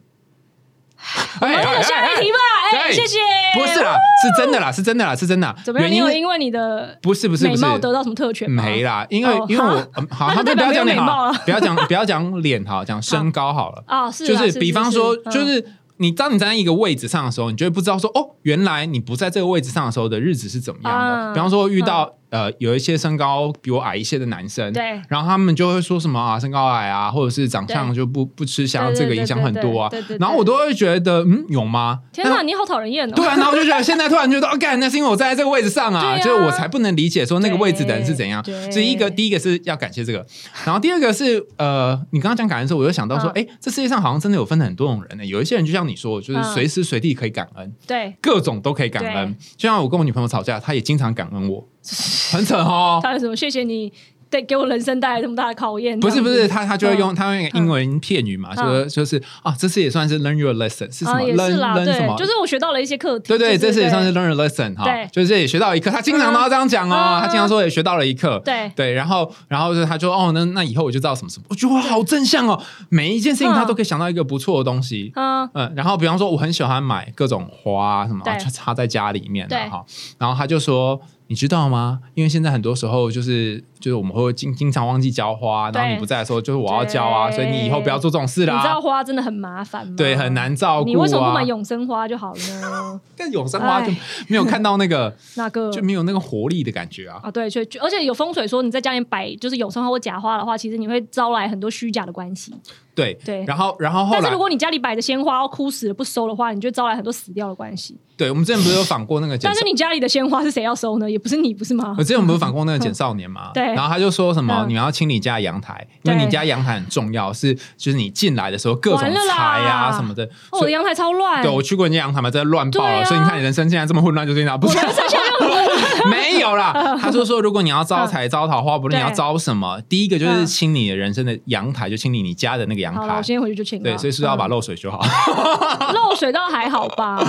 我们有下一题吧？哎，对谢谢。不是啦，是真的啦，是真的啦，是真的啦。怎么样？你原因有因为你的不是不是美不是貌得到什么特权？没啦，因为哦因为我好，那好不要讲脸了，不要讲 [laughs] 不要讲脸好，讲身高好了。啊，是啊就是比方说，就是你当你站在一个位置上的时候，你就会不知道说，哦，原来你不在这个位置上的时候的日子是怎么样的。啊比方说遇到呃有一些身高比我矮一些的男生，对。然后他们就会说什么啊身高矮啊，或者是长相就不不吃香，这个影响很多啊。然后我都会觉得，嗯，有吗？天哪，你好讨人厌哦！对啊，然后我就觉得现在突然觉得，哦，干，那是因为我站在这个位置上啊，就是我才不能理解说那个位置的人是怎样。所以一个第一个是要感谢这个，然后第二个是呃，你刚刚讲感恩的时候，我就想到说，嗯。哎、这世界上好像真的有分很多种人呢、有一些人就像你说，就是嗯。随时随地可以感恩，对，各种都可以感恩。就像我跟我女朋友吵架，她也经常感恩我，[laughs] 很扯哦。他有什么？谢谢你对给我人生带来这么大的考验。不是不是，他他就会用嗯他用英文片语嘛，嗯就是就是啊，这次也算是 learn your lesson 是什啊，么 learn，learn 什么，？就是我学到了一些课题。对对，这次也算是 learn your lesson 哈，就是也学到一课。他经常都要这样讲哦，嗯他经常说也学到了一课。对对，然后然后就他就哦，那那以后我就知道什么什么，我觉得哇，好正向哦，每一件事情他嗯都可以想到一个不错的东西。嗯，嗯，然后比方说我很喜欢买各种花啊什么，就插在家里面对的哈。然后他就说。你知道吗？因为现在很多时候就是就是我们会经经常忘记浇花，然后你不在的时候就是我要浇啊，所以你以后不要做这种事啦你知道。花真的很麻烦吗？对，很。难照顾、啊。你为什么不买永生花就好了呢？[laughs] 但永生花就哎没有看到那个，[laughs] 那个就没有那个活力的感觉啊。啊，对，所以而且有风水说你在家里摆就是永生花或假花的话，其实你会招来很多虚假的关系。对对然后然后后来但是如，果你家里摆的鲜花要枯死了不收的话，你就招来很多死掉的关系。对我们之前不是有访过那个但是，你家里的鲜花是谁要收呢？也不是你，不是吗我？之前我们不是访过那个简 [laughs] 少年吗？对然后他就说什么嗯你们要清理家阳台，因为你家阳台很重要，是就是你进来的时候各种财啊什么的。哦我的阳台超乱。对我去过人家阳台嘛，真的乱爆了，啊所以你看你人生现在这么混乱，就是因为他不是 [laughs] 没有啦。他就说，如果你要招财招桃花，不论你要招什么，第一个就是嗯清理你的人生的阳台，就清理你家的那个阳台我。今天回去就请了。对，所以是要把嗯漏水修好。[laughs] 漏水倒还好吧？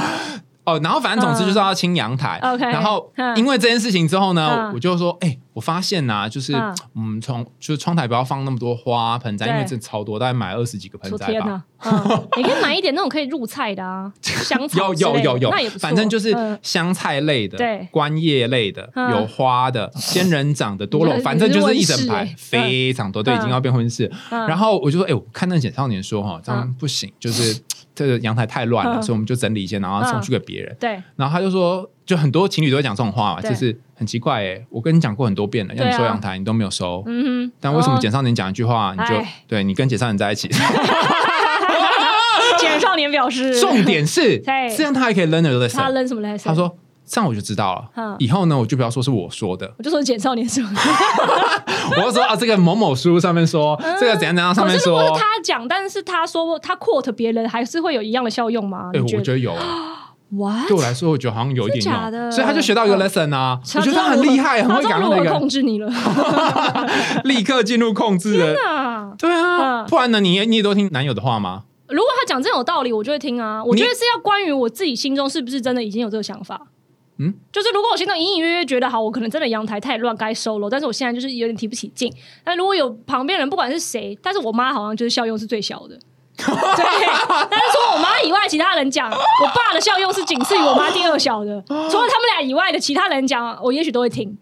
哦，然后反正总之就是要清阳台。嗯 OK，然后嗯因为这件事情之后呢，嗯我就说，哎、我发现呐、就是嗯。嗯，从就是窗台不要放那么多花盆栽，因为这超多，大概买二十几个盆栽吧。[laughs] 你可以买一点那种可以入菜的啊，[laughs] 香菜有有有有。反正就是嗯。香菜类的、对。观叶类的、嗯。有花的、[laughs] 仙人掌的、多肉，反正就是一整排非常多，对，已经嗯要变婚事。嗯。然后我就说，哎、我看那个简少年说哈，这样不行，就是这个阳台太乱了，嗯。所以我们就整理一些，然后送去给别人。对。然后他就说，就很多情侣都会讲这种话嘛，就是很奇怪哎，我跟你讲过很多遍了，要你收阳台，你都没有收。嗯哼，但为什么哦简少年讲一句话，你就哎对你跟简少年在一起？[laughs] 简少年表示重点是 [laughs] 对这样，他还可以 learn a 他 lesson。扔什么 lesson？他说这样我就知道了嗯，以后呢我就不要说是我说的，我就说简少年说，[laughs] 我就说啊这个某某书上面说，这个怎样怎样上面说他讲，但是他说他 quote 别人，还是会有一样的效用吗？我觉得有啊。[gasps]？What？对我来说，我觉得好像有一点的用，所以他就学到一个嗯 lesson 啊，我觉得他很厉害，很会感恩的一个控制你了。[laughs] 立刻进入控制的。啊对啊，嗯不然呢？你也你也都听男友的话吗？如果他讲这种有道理，我就会听啊。我觉得是要关于我自己心中是不是真的已经有这个想法。嗯，就是如果我心中隐隐约约觉得好，我可能真的阳台太乱该收了，但是我现在就是有点提不起劲。但如果有旁边人，不管是谁，但是我妈好像就是效用是最小的。对，但是除了我妈以外，其他人讲，我爸的效用是仅次于我妈第二小的。除了他们俩以外的其他人讲，我也许都会听。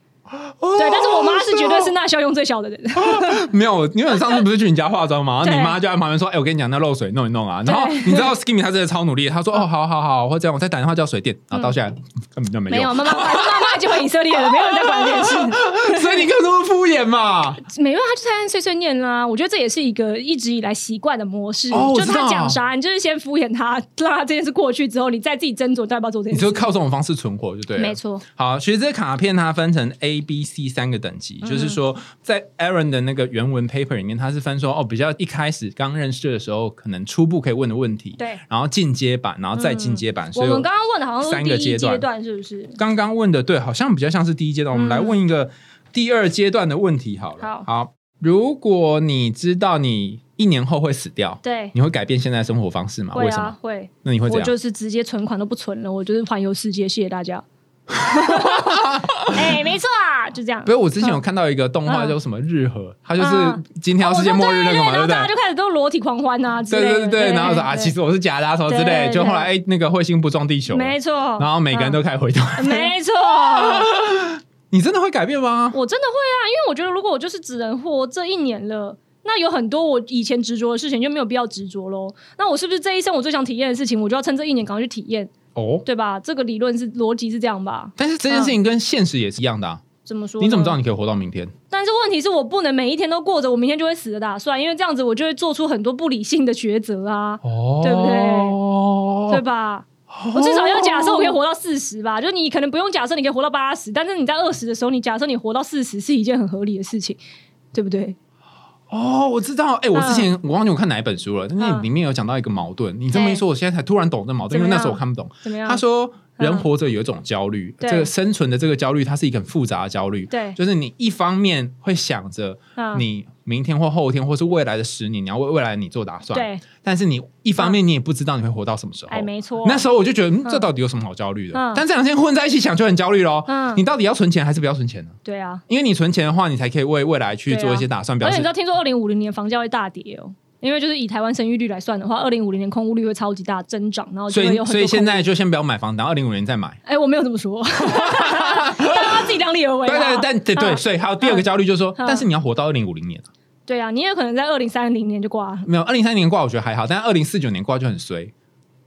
对，但是我妈是绝对是那效用最小的人。[laughs] 没有，因为你上次不是去你家化妆嘛，然后你妈就在旁边说：“哎，我跟你讲，那漏水弄一弄啊。”然后你知道 Skimmy 他真的超努力，他说：“哦，好好好，或这样，我再打电话叫水电。”然后到现在根本就没没有，用，妈妈，妈妈已经回以色列了，没有人在管这件事。[laughs] 所以你干嘛这么敷衍嘛？没办法，就在碎碎念啦。我觉得这也是一个一直以来习惯的模式。就哦我知道他讲啥，你就是先敷衍他，让他这件事过去之后，你再自己斟酌要不要做这件事。你就靠这种方式存活就对了。没错，好，其实这个卡片它分成 A、B、C 三个等级，就是说在 Aaron 的那个原文 paper 里面，他是分说哦，比较一开始刚认识的时候，可能初步可以问的问题，对，然后进阶版，然后再进阶版，所以我们刚刚问的好像是三第一个阶段阶段，是不是？刚刚问的对，好像比较像是第一阶段。我们来问一个第二阶段的问题好了。好如果你知道你一年后会死掉，对，你会改变现在的生活方式吗？会为什么啊？，会。那你会怎样？我就是直接存款都不存了，我就是环游世界，谢谢大家。[laughs] 哎，没错啊，就这样。不是，我之前有看到一个动画嗯叫什么《日和》，它就是嗯今天要世界末日那个嘛，对不对然后大？家就开始都裸体狂欢啊之类的。对对对对，然后说啊，其实我是假的啊，什么之类就后来哎，那个彗星不撞地球了，没错。然后每个人都开始回头。嗯没错。你真的会改变吗？我真的会啊，因为我觉得如果我就是只能活这一年了。那有很多我以前执着的事情就没有必要执着喽。那我是不是这一生我最想体验的事情，我就要趁这一年赶快去体验，哦，对吧？这个理论是逻辑是这样吧？但是这件事情跟现实也是一样的啊。怎么说？你怎么知道你可以活到明天？但是问题是我不能每一天都过着我明天就会死的打算，因为这样子我就会做出很多不理性的抉择啊，哦，对不对？对吧？我至少要假设我可以活到四十吧，就你可能不用假设你可以活到八十，但是你在二十的时候，你假设你活到四十是一件很合理的事情，对不对？哦，我知道。哎、我之前、我忘记我看哪一本书了，但是嗯里面有讲到一个矛盾。你这么一说，我现在才突然懂这矛盾，因为那时候我看不懂。怎么样？他说，人嗯活着有一种焦虑，对这个生存的这个焦虑，它是一个很复杂的焦虑。对，就是你一方面会想着嗯你明天或后天，或是未来的十年，你要为未来你做打算。对，但是你一方面你也不知道你会活到什么时候。哎，没错。那时候我就觉得，嗯，这到底有什么好焦虑的？嗯但这两天混在一起想就很焦虑喽。嗯你到底要存钱还是不要存钱呢？对啊，因为你存钱的话，你才可以为未来去做一些打算，而且你知道，听说二零五零年房价会大跌哦。因为就是以台湾生育率来算的话，二零五零年空屋率会超级大增长，然后就所以会有很多所以现在就先不要买房，等二零五年再买。哎，我没有这么说，大家自己量力而为对啊。对，但对对，嗯所以还有第二个焦虑就是说，嗯但是你要活到二零五零年啊对啊，你也可能在二零三零年就挂了。没有二零三年挂，我觉得还好，但二零四九年挂就很衰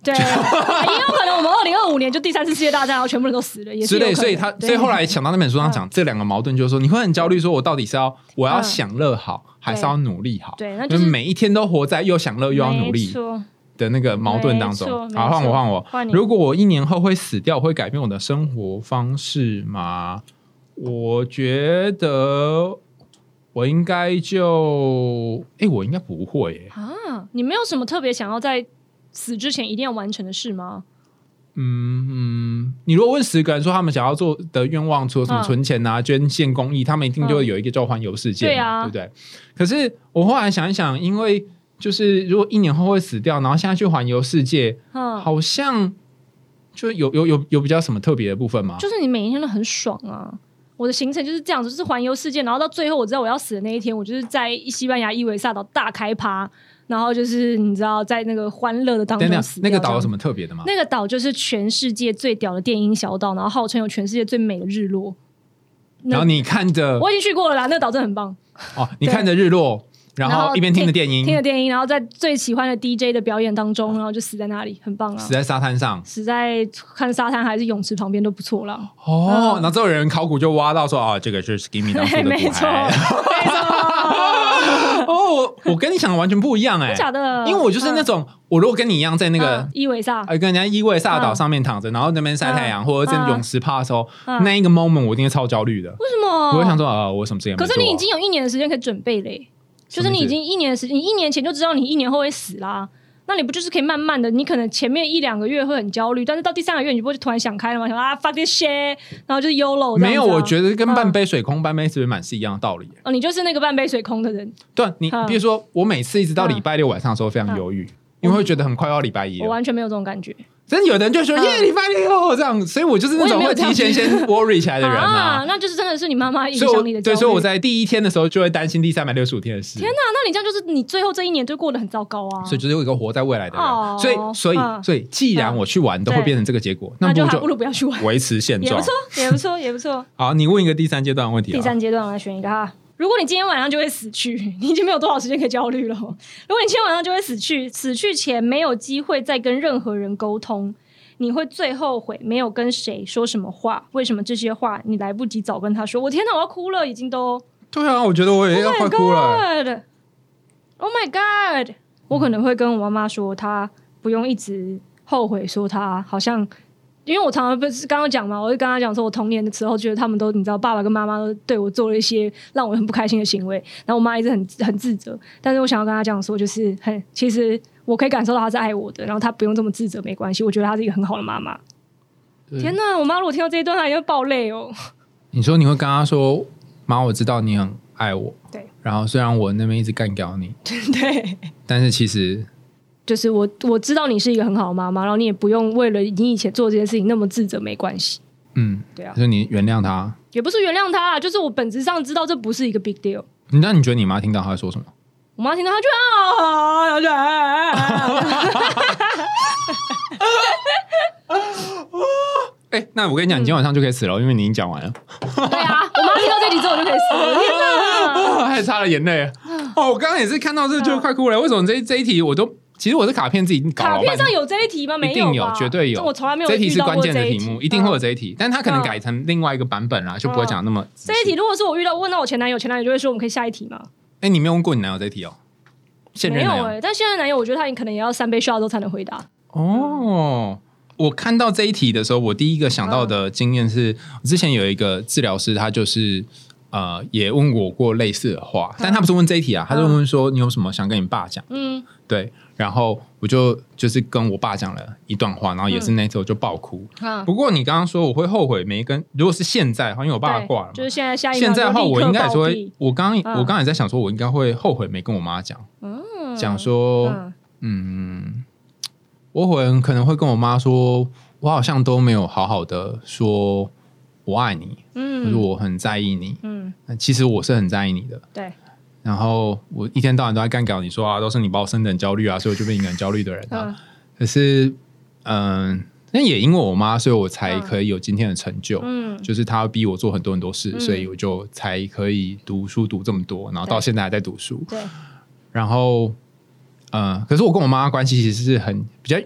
对，[laughs] 也有可能我们二零二五年就第三次世界大战，然后全部人都死了，也是之类。所以他所以后来想到那本书上讲这两个矛盾，就是说你会很焦虑，说我到底是要我要嗯享乐好，还是要努力好？对，那就每一天都活在又享乐又要努力的那个矛盾当中。好，换我换我。如果我一年后会死掉，会改变我的生活方式吗？我觉得我应该就，哎，我应该不会耶。啊！你没有什么特别想要在死之前一定要完成的事吗？嗯嗯，你如果问十个人说他们想要做的愿望，除了什么嗯存钱啊、捐献公益，他们一定就会有一个叫环游世界嘛，对啊对不对？可是我后来想一想，因为就是如果一年后会死掉，然后现在去环游世界，嗯，好像就有有有有比较什么特别的部分吗？就是你每一天都很爽啊。我的行程就是这样子，就是环游世界，然后到最后我知道我要死的那一天，我就是在西班牙伊维萨岛大开趴，然后就是你知道在那个欢乐的当中死，那个岛有什么特别的吗？那个岛就是全世界最屌的电音小岛，然后号称有全世界最美的日落。然后你看着我已经去过了啦，那个岛真的很棒。哦，你看着日落，然然后后一边听着电音，听着电音，然后在最喜欢的 DJ 的表演当中，然后就死在那里，很棒啊！死在沙滩上死在看沙滩还是泳池旁边都不错啦。哦，嗯然后之后有人考古就挖到说啊，这个是 Skimmy 当初对，的 [laughs] 没错，骨骸。没错，[laughs] 哦，我我跟你想的完全不一样哎、真假的？因为我就是那种，我如果跟你一样在那个嗯伊维萨，呃，跟人家伊维萨岛上面躺着，然后那边晒太阳，或者在泳池趴的时候，那一个 moment 我一定会超焦虑的。为什么？我会想说，啊，我什么事情也没做啊？可是你已经有一年的时间可以准备嘞，就是你已经一年的时间，你一年前就知道你一年后会死啦。那你不就是可以慢慢的？你可能前面一两个月会很焦虑，但是到第三个月你不会突然想开了吗？想啊 fuck this shit，然后就是 YOLO 啊没有，我觉得跟半嗯杯水空、半杯水满是一样的道理。哦，你就是那个半杯水空的人，对啊，你嗯比如说，我每次一直到礼拜六晚上的时候非常忧郁，因为会觉得很快要礼拜一了。我完全没有这种感觉。真的有的人就说嗯耶，礼拜六这样，所以我就是那种会提前先 [laughs] worry 起来的人啊。那就是真的是你妈妈影响你的。对，所以我在第一天的时候就会担心第三百六十五天的事。天哪，那你这样就是你最后这一年就过得很糟糕啊。所以就是有一个活在未来的人，哦所以所以嗯所以，既然我去玩都会变成这个结果，那就还不如不要去玩，维持现状也不错。，也不错，也不错。好，你问一个第三阶段的问题啊。第三阶段我来选一个哈。如果你今天晚上就会死去，[laughs] 你已经没有多少时间可以焦虑了。如果你今天晚上就会死去，死去前没有机会再跟任何人沟通，你会最后悔没有跟谁说什么话。为什么这些话你来不及早跟他说？我天哪，我要哭了，已经都。对啊，我觉得我也要 Oh 快哭了。Oh my god! 我可能会跟我妈妈说，她不用一直后悔，说她好像，因为我常常不是刚刚讲嘛，我就跟他讲说，我童年的时候觉得他们都你知道，爸爸跟妈妈都对我做了一些让我很不开心的行为，然后我妈一直很 [laughs] 很自责，但是我想要跟她讲说，就是很其实我可以感受到她是爱我的，然后她不用这么自责，没关系，我觉得她是一个很好的妈妈。天哪，我妈如果听到这一段，她一定会爆泪哦。你说你会跟他说：“妈，我知道你很爱我。”对。然后虽然我那边一直干掉你，[laughs] 对。但是其实就是我我知道你是一个很好的妈妈，然后你也不用为了你以前做这件事情那么自责，没关系。嗯，对啊就是你原谅他。也不是原谅他啊，就是我本质上知道这不是一个 big deal。那你觉得你妈听到她会说什么？我妈听到她就啊，然后就啊，哎、那我跟你讲，你今天晚上就可以死了，因为你已经讲完了，[laughs] 对啊，我妈听到这集之后就可以死了。天哪！[laughs] 还擦了眼泪。哦，我刚刚也是看到这就快哭了。为什么这这一题我都其实我的卡片自己搞卡片。上有这一题吗？没一定有吧，绝对有我从来没有这一题是关键的题目，一定会有嗯这一题，但他可能嗯改成另外一个版本啦，就不会讲那么这一题，如果是我遇到问到我前男友，前男友就会说我们可以下一题吗？哎，你没有问过你男友这一题哦？现任男友没有哎、但现在男友我觉得他可能也要三杯 shot 之后才能回答。哦。我看到这一题的时候，我第一个想到的经验是，我之前有一个治疗师，他就是呃也问我过类似的话，但他不是问这一题啊，他是问说你有什么想跟你爸讲？嗯，对，然后我就就是跟我爸讲了一段话，然后也是那次我就爆哭。啊，不过你刚刚说我会后悔没跟，如果是现在的话，因为我爸对挂了嘛，就是现在下一现在的话，我应该也是会，我刚我刚刚也在想说，我应该会后悔没跟我妈讲，嗯。讲说，嗯嗯，我会可能会跟我妈说，我好像都没有好好的说我爱你，嗯。我很在意你，嗯，那其实我是很在意你的。对，然后我一天到晚都在干搞你说啊，都是你把我生得很焦虑啊，所以我就变一个很焦虑的人啊。嗯可是，嗯，那也因为我妈，所以我才可以有今天的成就。嗯就是她逼我做很多很多事，嗯所以我就才可以读书读这么多，然后到现在还在读书。对，然后，嗯，可是我跟我妈关系其实是很比较，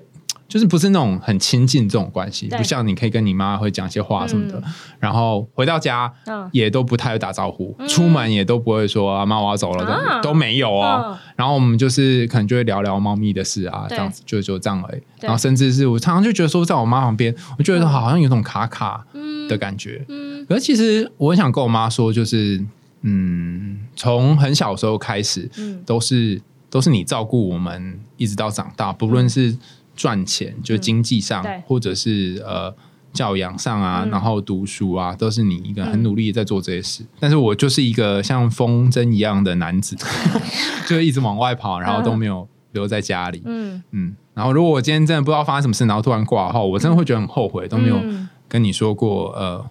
就是不是那种很亲近这种关系，不像你可以跟你妈会讲一些话什么的。嗯。然后回到家嗯也都不太会打招呼，出门也都不会说啊妈我要走了，啊。都都没有哦。嗯。然后我们就是可能就会聊聊猫咪的事啊，对。这样子就就这样而已。然后甚至是我常常就觉得说，在我妈旁边，我觉得嗯好像有种卡卡嗯。的感觉。嗯。可是其实我很想跟我妈说，就是嗯，从很小时候开始，嗯。都是都是你照顾我们，一直到长大，不论是赚钱，就是经济上，嗯或者是呃教养上啊，嗯然后读书啊，都是你一个很努力地在做这些事。但是我就是一个像风筝一样的男子，[laughs] 就一直往外跑，然后都没有留在家里。嗯，嗯，然后如果我今天真的不知道发生什么事，然后突然挂的话，我真的会觉得很后悔，都没有嗯跟你说过，呃，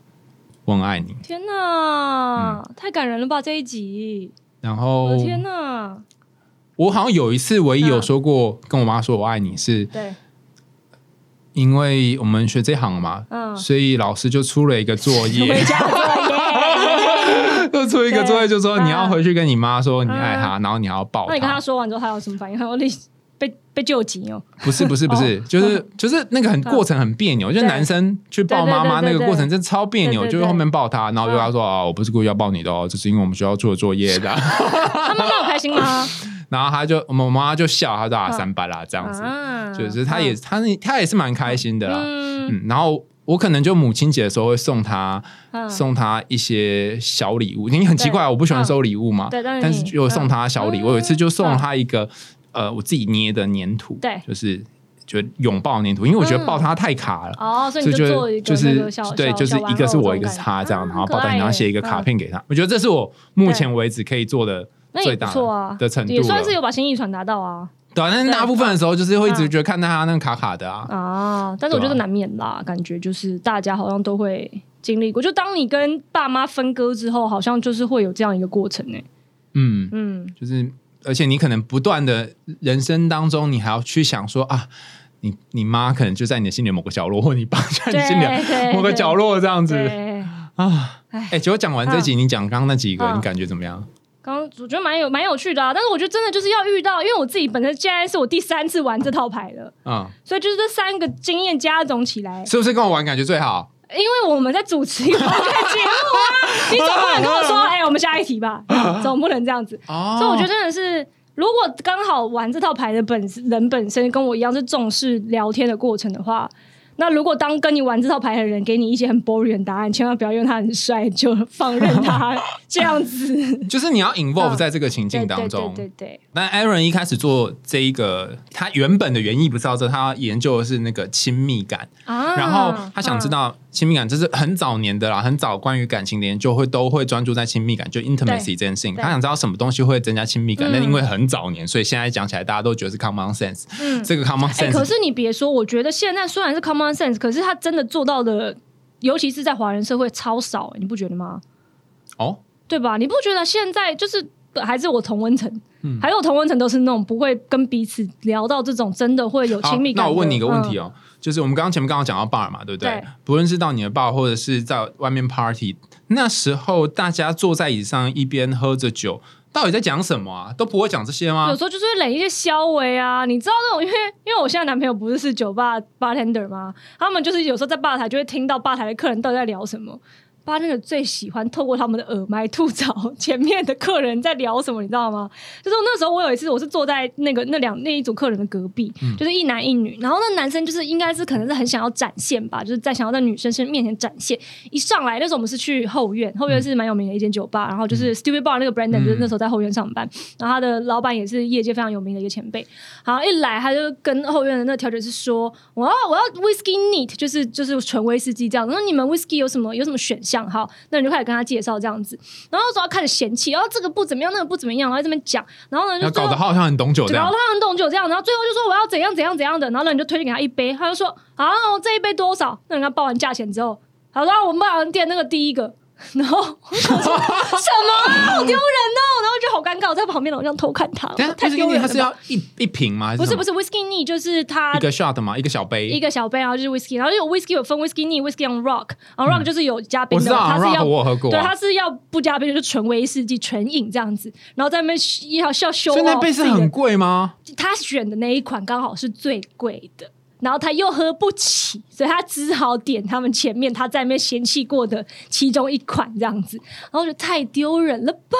我很爱你。天哪，太感人了吧这一集！然后天哪，我好像有一次唯一有嗯说过跟我妈说我爱你，是对，因为我们学这行嘛，嗯所以老师就出了一个作回业，家作业。[laughs] 就出一个作业，就说你要回去跟你妈说你爱她，然后你还要抱那你跟他她。说完之后，她有什么反应？他有立被被救急哦。不是不是不是，[laughs] 就是就是那个很过程很别扭，就是男生去抱妈妈那个过程真的超别扭，就是后面抱她，然后就跟她说啊，我不是故意要抱你的哦，这是因为我们学校做的作业的。[laughs] 他妈妈有开心吗？然后他就我们妈妈就笑，他说啊三八啦这样子，啊。就是他也他他也是蛮开心的啦。嗯。嗯，然后我可能就母亲节的时候会送他、嗯。送他一些小礼物，因为很奇怪，我不喜欢收礼物嘛，对但是但是你就送他小礼物。有一次就送了他一个、呃我自己捏的粘土，对。就是就拥抱粘土，因为我觉得抱他太卡了。哦，所以所以就做一个对，就是一个是我，一个是他这样，然后抱在，然后写一个卡。片给他。我觉得这是我目前为止可以做的嗯那也不最大错啊，的程度也算是。有把心意传达到啊对啊，但是大部分的时候就是会一直嗯觉得看到他那个卡卡的啊。啊！但是我觉得难免啦，感觉就是大家好像都会经历过。就当你跟爸妈分割之后，好像就是会有这样一个过程呢。嗯，嗯，就是而且你可能不断的人生当中，你还要去想说啊，你你妈可能就在你的心里某个角落，或你爸在你心里对某个角落这样子。啊。哎果讲完这集，你讲刚刚那几个，嗯你感觉怎么样？刚刚我觉得蛮有蛮有趣的啊，但是我觉得真的就是要遇到，因为我自己本身现在是我第三次玩这套牌了，嗯，所以就是这三个经验加总起来，是不是跟我玩感觉最好？因为我们在主持一个 [laughs] 节目啊，你总不能跟我说，[laughs] 哎、我们下一题吧，[laughs] 总不能这样子。哦所以我觉得真的是，如果刚好玩这套牌的本人本身跟我一样是重视聊天的过程的话，那如果当跟你玩这套牌的人给你一些很 boring 的答案，千万不要因为他很帅就放任他这样子。[laughs] 就是你要 involve 嗯在这个情境当中。对对对，那 Aaron 一开始做这一个，他原本的原意不是要这，他研究的是那个亲密感，啊然后他想知道亲密感，这是很早年的啦，很早关于感情的研究会都会专注在亲密感，就 intimacy 这件事情。他想知道什么东西会增加亲密感，嗯但因为很早年，所以现在讲起来大家都觉得是 common sense。嗯这个 common sense 可是你别说，我觉得现在虽然是 common sense，可是他真的做到的，尤其是在华人社会超少、你不觉得吗？哦，对吧？你不觉得现在就是还是我同温层，嗯还有同温层都是那种不会跟彼此聊到这种真的会有亲密，感。那我问你一个问题嗯，哦，就是我们刚刚前面刚刚讲到 bar 嘛，对不对？对不论是到你的 bar 或者是在外面 party，那时候大家坐在椅子上一边喝着酒。到底在讲什么啊？都不会讲这些吗有？时候就是会冷一些消微啊，你知道那种，因为因为我现在男朋友不是是酒吧 bartender 吗？他们就是有时候在吧台就会听到吧台的客人到底在聊什么。Bartender 最喜欢透过他们的耳麦吐槽前面的客人在聊什么，你知道吗？就是那时候我有一次我是坐在那个那两那一组客人的隔壁，就是一男一女，然后那男生就是应该是可能是很想要展现吧，就是在想要在女生身面前展现。一上来那时候我们是去后院，后院是蛮有名的一间酒吧，然后就是 Stupid Bar 那个 Brandon 就是那时候在后院上班，然后他的老板也是业界非常有名的一个前辈。好，一来他就跟后院的那个调酒师说：“我要我要 Whisky Neat，就是就是纯威士忌这样。那你们 Whisky 有什么有什么选项？好，那你就开始跟他介绍这样子。然后那时候他开始嫌弃，然后这个不怎么样，那个不怎么样，然后在这边讲，然后呢就后搞得好像很懂酒这样搞得。他很懂酒这样，然后最后就说我要怎样怎样怎样的，然后呢你就推荐给他一杯，他就说啊这一杯多少？那人家报完价钱之后，他说、啊、我们报完店那个第一个。[laughs] 然后我想说 [laughs] 什么啊，好丢人哦！然后就好尴尬，我在旁边我这样偷看他，等一下太丢人了吧。它是要一一瓶吗？还不是不是 whisky neat，就是他一个 shot 吗？一个小杯？一个小杯，然后就是 whisky，然后有 whisky 有分 whisky neat、whisky on rock，然后 rock 就是有加冰的，嗯我知道啊它是要我有喝过啊对，它是要不加冰就是纯威士忌、纯饮这样子，然后在那边要要修，所以那杯是很贵吗？他选的那一款刚好是最贵的，然后他又喝不起，所以他只好点他们前面他在那边嫌弃过的其中一款这样子，然后就太丢人了吧。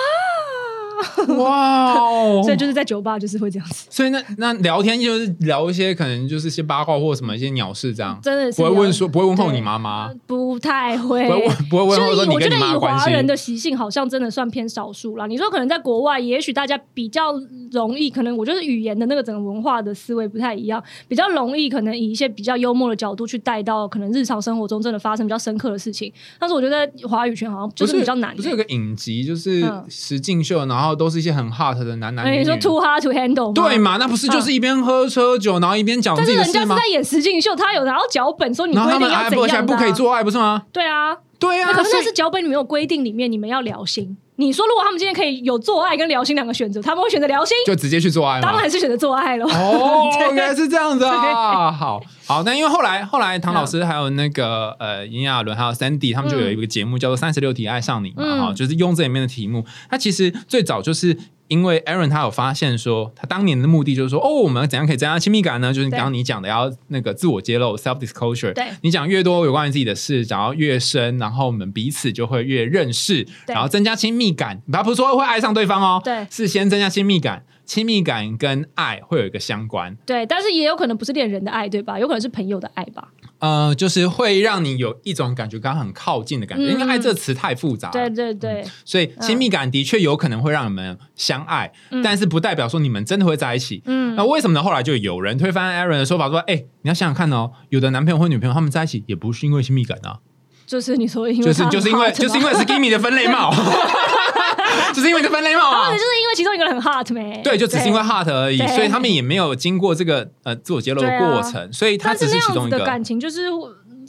[laughs] 哇哦！所以就是在酒吧就是会这样子，所以那那聊天就是聊一些可能就是一些八卦或什么一些鸟事这样，真的是不会问说不会问候你妈妈，不太会，不会问不会问候就是以我觉说你跟你妈得以。华人的习性，好像真的算偏少数啦。你说可能在国外，也许大家比较容易，可能我就是语言的那个整个文化的思维不太一样，比较容易可能以一些比较幽默的角度去带到可能日常生活中真的发生比较深刻的事情。但是我觉得在华语圈好像就是比较难、不是有个影集，就是石敬秀，然后都是一些很 hot 的男男哎，女女。你说 too hard to handle 吗？对嘛？那不是就是一边喝车酒，然后一边讲自己的事吗但是人家是在？演实境秀，他有拿到脚本说你规定要怎样不可以做爱，不是吗？对啊，对啊，可是那是脚本里面有规定，里面你们要聊心。你说如果他们今天可以有做爱跟聊心两个选择，他们会选择聊心，就直接去做爱吗？当然是选择做爱了。哦，[laughs] 对原来是这样子啊！好好，那因为后来后来唐老师还有那个呃炎亚纶还有 Sandy 他们就有一个节目叫做《三十六题爱上你》嘛，嗯哈、就是用这里面的题目。它其实最早就是。因为 Aaron 他有发现说，他当年的目的就是说，哦，我们怎样可以增加亲密感呢？就是刚刚你讲的要那个自我揭露 （self disclosure）。对你讲越多有关于自己的事，讲到越深，然后我们彼此就会越认识，然后增加亲密感。他不是说会爱上对方哦，对是先增加亲密感，亲密感跟爱会有一个相关。对，但是也有可能不是恋人的爱，对吧？有可能是朋友的爱吧。呃，就是会让你有一种感觉，刚刚很靠近的感觉。嗯因为爱这个词太复杂了，对对对，所以亲密感的确有可能会让你们相爱，但是不代表说你们真的会在一起。嗯那为什么呢？后来就有人推翻 Aaron 的说法，说：“哎、你要想想看哦，有的男朋友或女朋友他们在一起也不是因为亲密感啊，就是你说因为就是就是因为就是因为 Skimmy 的分类帽，[laughs] 就是因为你的分类帽啊。就是因为其中一个人很 hot 没？对，就只是因为 hot 而已，所以他们也没有经过这个呃自我揭露的过程，所以他只是其中一个。感情就是。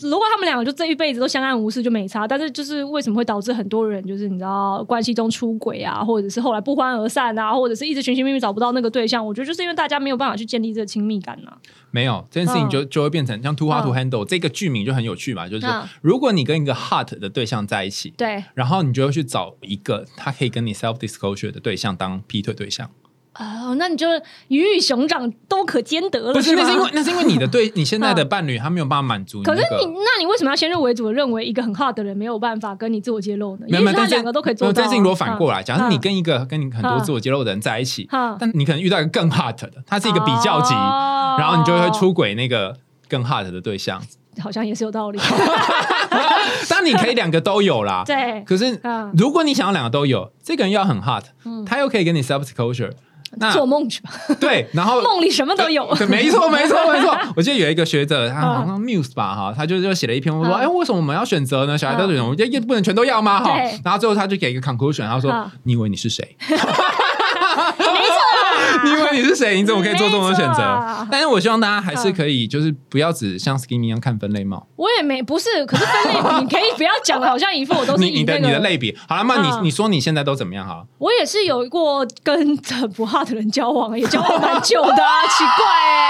如果他们两个就这一辈子都相安无事就没差，但是就是为什么会导致很多人就是你知道关系中出轨啊，或者是后来不欢而散啊，或者是一直寻寻觅觅找不到那个对象？我觉得就是因为大家没有办法去建立这个亲密感啊。没有这件事情嗯就就会变成像 too hard to 嗯 handle、这个剧名就很有趣嘛，就是嗯如果你跟一个 hot 的对象在一起，对然后你就会去找一个他可以跟你 self disclosure 的对象当劈腿对象，哦，那你就鱼与熊掌都可兼得了，不是？吗那是因为那是因为你的对 [laughs] 你现在的伴侣他没有办法满足你可是。你，那你为什么要先入为主的认为一个很 hard 的人没有办法跟你自我揭露呢？没有，但两个都可以做到、啊。没有这件事情如果反过来，嗯假设你跟一个跟你很多嗯自我揭露的人在一起，嗯但你可能遇到一个更 hot 的，他是一个比较级，哦然后你就会出轨那个更 hot 的对象。好像也是有道理。[laughs] [laughs] 当你可以两个都有啦，对，可是嗯如果你想要两个都有，这个人要很 hot，他又可以跟你 self disclosure，那做梦去吧，对，然后 [laughs] 梦里什么都有。对，没错，没错，没错。[laughs] 我记得有一个学者，他好像 Muse 吧，哈，他就就写了一篇文说，嗯哎，为什么我们要选择呢？小孩都选，我觉得也不能全都要吗？哈，然后最后他就给一个 conclusion，他说嗯，你以为你是谁？[laughs] 没错啦，你以为你是谁？你怎么可以做这种选择啊？[laughs] 但是我希望大家还是可以，就是不要只像 Skinny 一样看分类帽。我也没不是，可是分类你可以不要讲的，好像一副我都是你你的你的类比，好了，那你嗯你说你现在都怎么样？哈，我也是有过跟很不 hot 的人交往，也交往蛮久的、啊，奇怪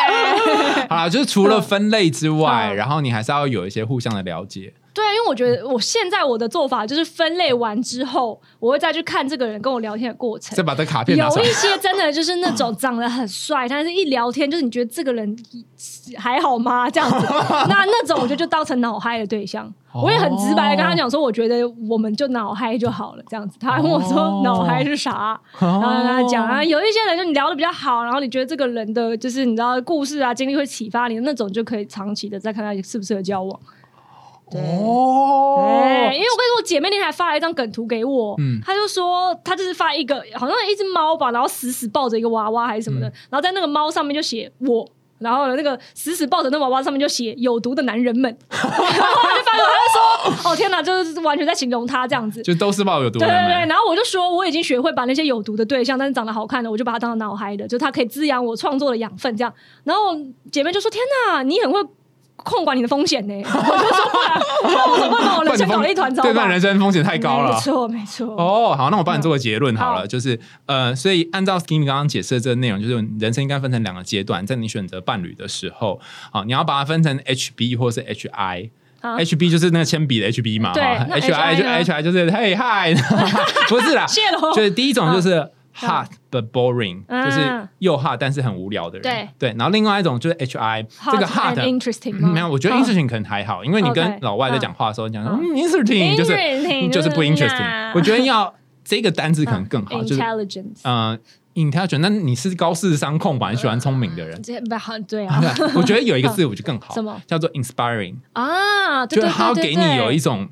哎、[laughs] 好了，就是除了分类之外，嗯然后你还是要有一些互相的了解。对啊，因为我觉得我现在我的做法就是分类完之后，我会再去看这个人跟我聊天的过程。再把这卡片拿有一。些真的就是那种长得很帅，但是一聊天就是你觉得这个人还好吗？这样子，[laughs] 那那种我觉得就当成脑嗨的对象。哦我也很直白的跟他讲说，我觉得我们就脑嗨就好了，这样子。他还问我说哦脑嗨是啥，然后跟他讲啊，有一些人就你聊的比较好，然后你觉得这个人的就是你知道故事啊经历会启发你那种，就可以长期的再看他适不适合交往。哦对，因为我跟你说，我姐妹那天还发了一张梗图给我，嗯她就说她就是发一个好像一只猫吧，然后死死抱着一个娃娃还是什么的，嗯然后在那个猫上面就写我。然后那个死死抱着那娃娃上面就写有毒的男人们，[laughs] 然后我就发给我，他就说：“哦天哪，就是完全在形容他这样子。”就都是抱有毒的对对对，然后我就说我已经学会把那些有毒的对象，但是长得好看的，我就把它当成脑嗨的，就它可以滋养我创作的养分，这样。然后姐妹就说：“天哪，你很会控管你的风险呢。”我就说：“不然不然我怎么会把我人生搞得一团糟对，吧？”但人生风险太高了没。错没错。哦，好，那我帮你做个结论好了，好就是呃，所以按照 Skinny 刚刚解释的这个内容，就是人生应该分成两个阶段，在你选择伴侣的时候，好，你要把它分成 HB 或是 HI。啊 HB 就是那个铅笔的 HB 嘛，HI 就 HI 就是嘿嗨，[laughs] 不是啦，谢喽就是第一种就是 hot but boring，嗯。就是又 hot 但是很无聊的人，对。对，然后另外一种就是 HI，这个 Hot interesting 没有，我觉得嗯 interesting 可能还好，因为你跟老外在讲话的时候，你讲说嗯嗯 interesting 就是就是不 interesting，我觉得要这个单字可能更好，就是 intelligence，呃 intelligent，那你是高智商控吧？你喜欢聪明的人。[laughs] 这不好对啊。[laughs] 我觉得有一个字我觉得更好，什么？叫做 inspiring，啊，就是对对对。它要给你有一对种，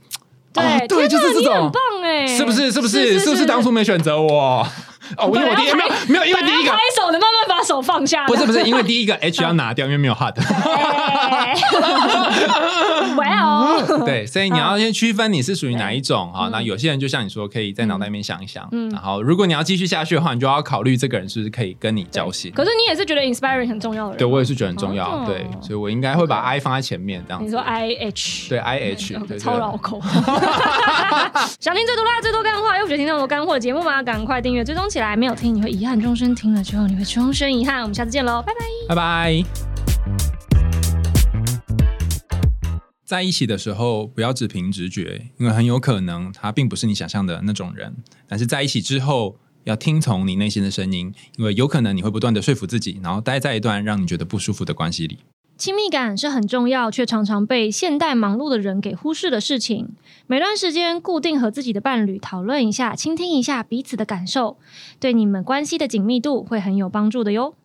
对哦对，就是这种。很，棒哎，是不是？是不是？是不是当初没选择我？哦，因为我第一没有没有，因为第一个拍手的，慢慢把手放下。不是不是，因为第一个 [laughs] H 要拿掉，因为没有 hot。哎 [laughs] 对，所以你要先区分你是属于哪一种哈。嗯那有些人就像你说，可以在脑袋里面想一想，嗯然后如果你要继续下去的话，你就要考虑这个人是不是可以跟你交心。可是你也是觉得 inspiring 很重要的人，对我也是觉得很重要，哦对，所以我应该会把 I 放在前面这样子。你说 I H 对 I H，超绕口。[laughs] [laughs] 想听最多辣、最多干话，又不觉得听那么多干货的节目吗？赶快订阅追踪起来，没有听你会遗憾终身，听了之后你会终身遗憾。我们下次见喽，拜拜。拜拜。在一起的时候，不要只凭直觉，因为很有可能他并不是你想象的那种人。但是在一起之后，要听从你内心的声音，因为有可能你会不断的说服自己，然后待在一段让你觉得不舒服的关系里。亲密感是很重要，却常常被现代忙碌的人给忽视的事情。每段时间固定和自己的伴侣讨论一下，倾听一下彼此的感受，对你们关系的紧密度会很有帮助的哟。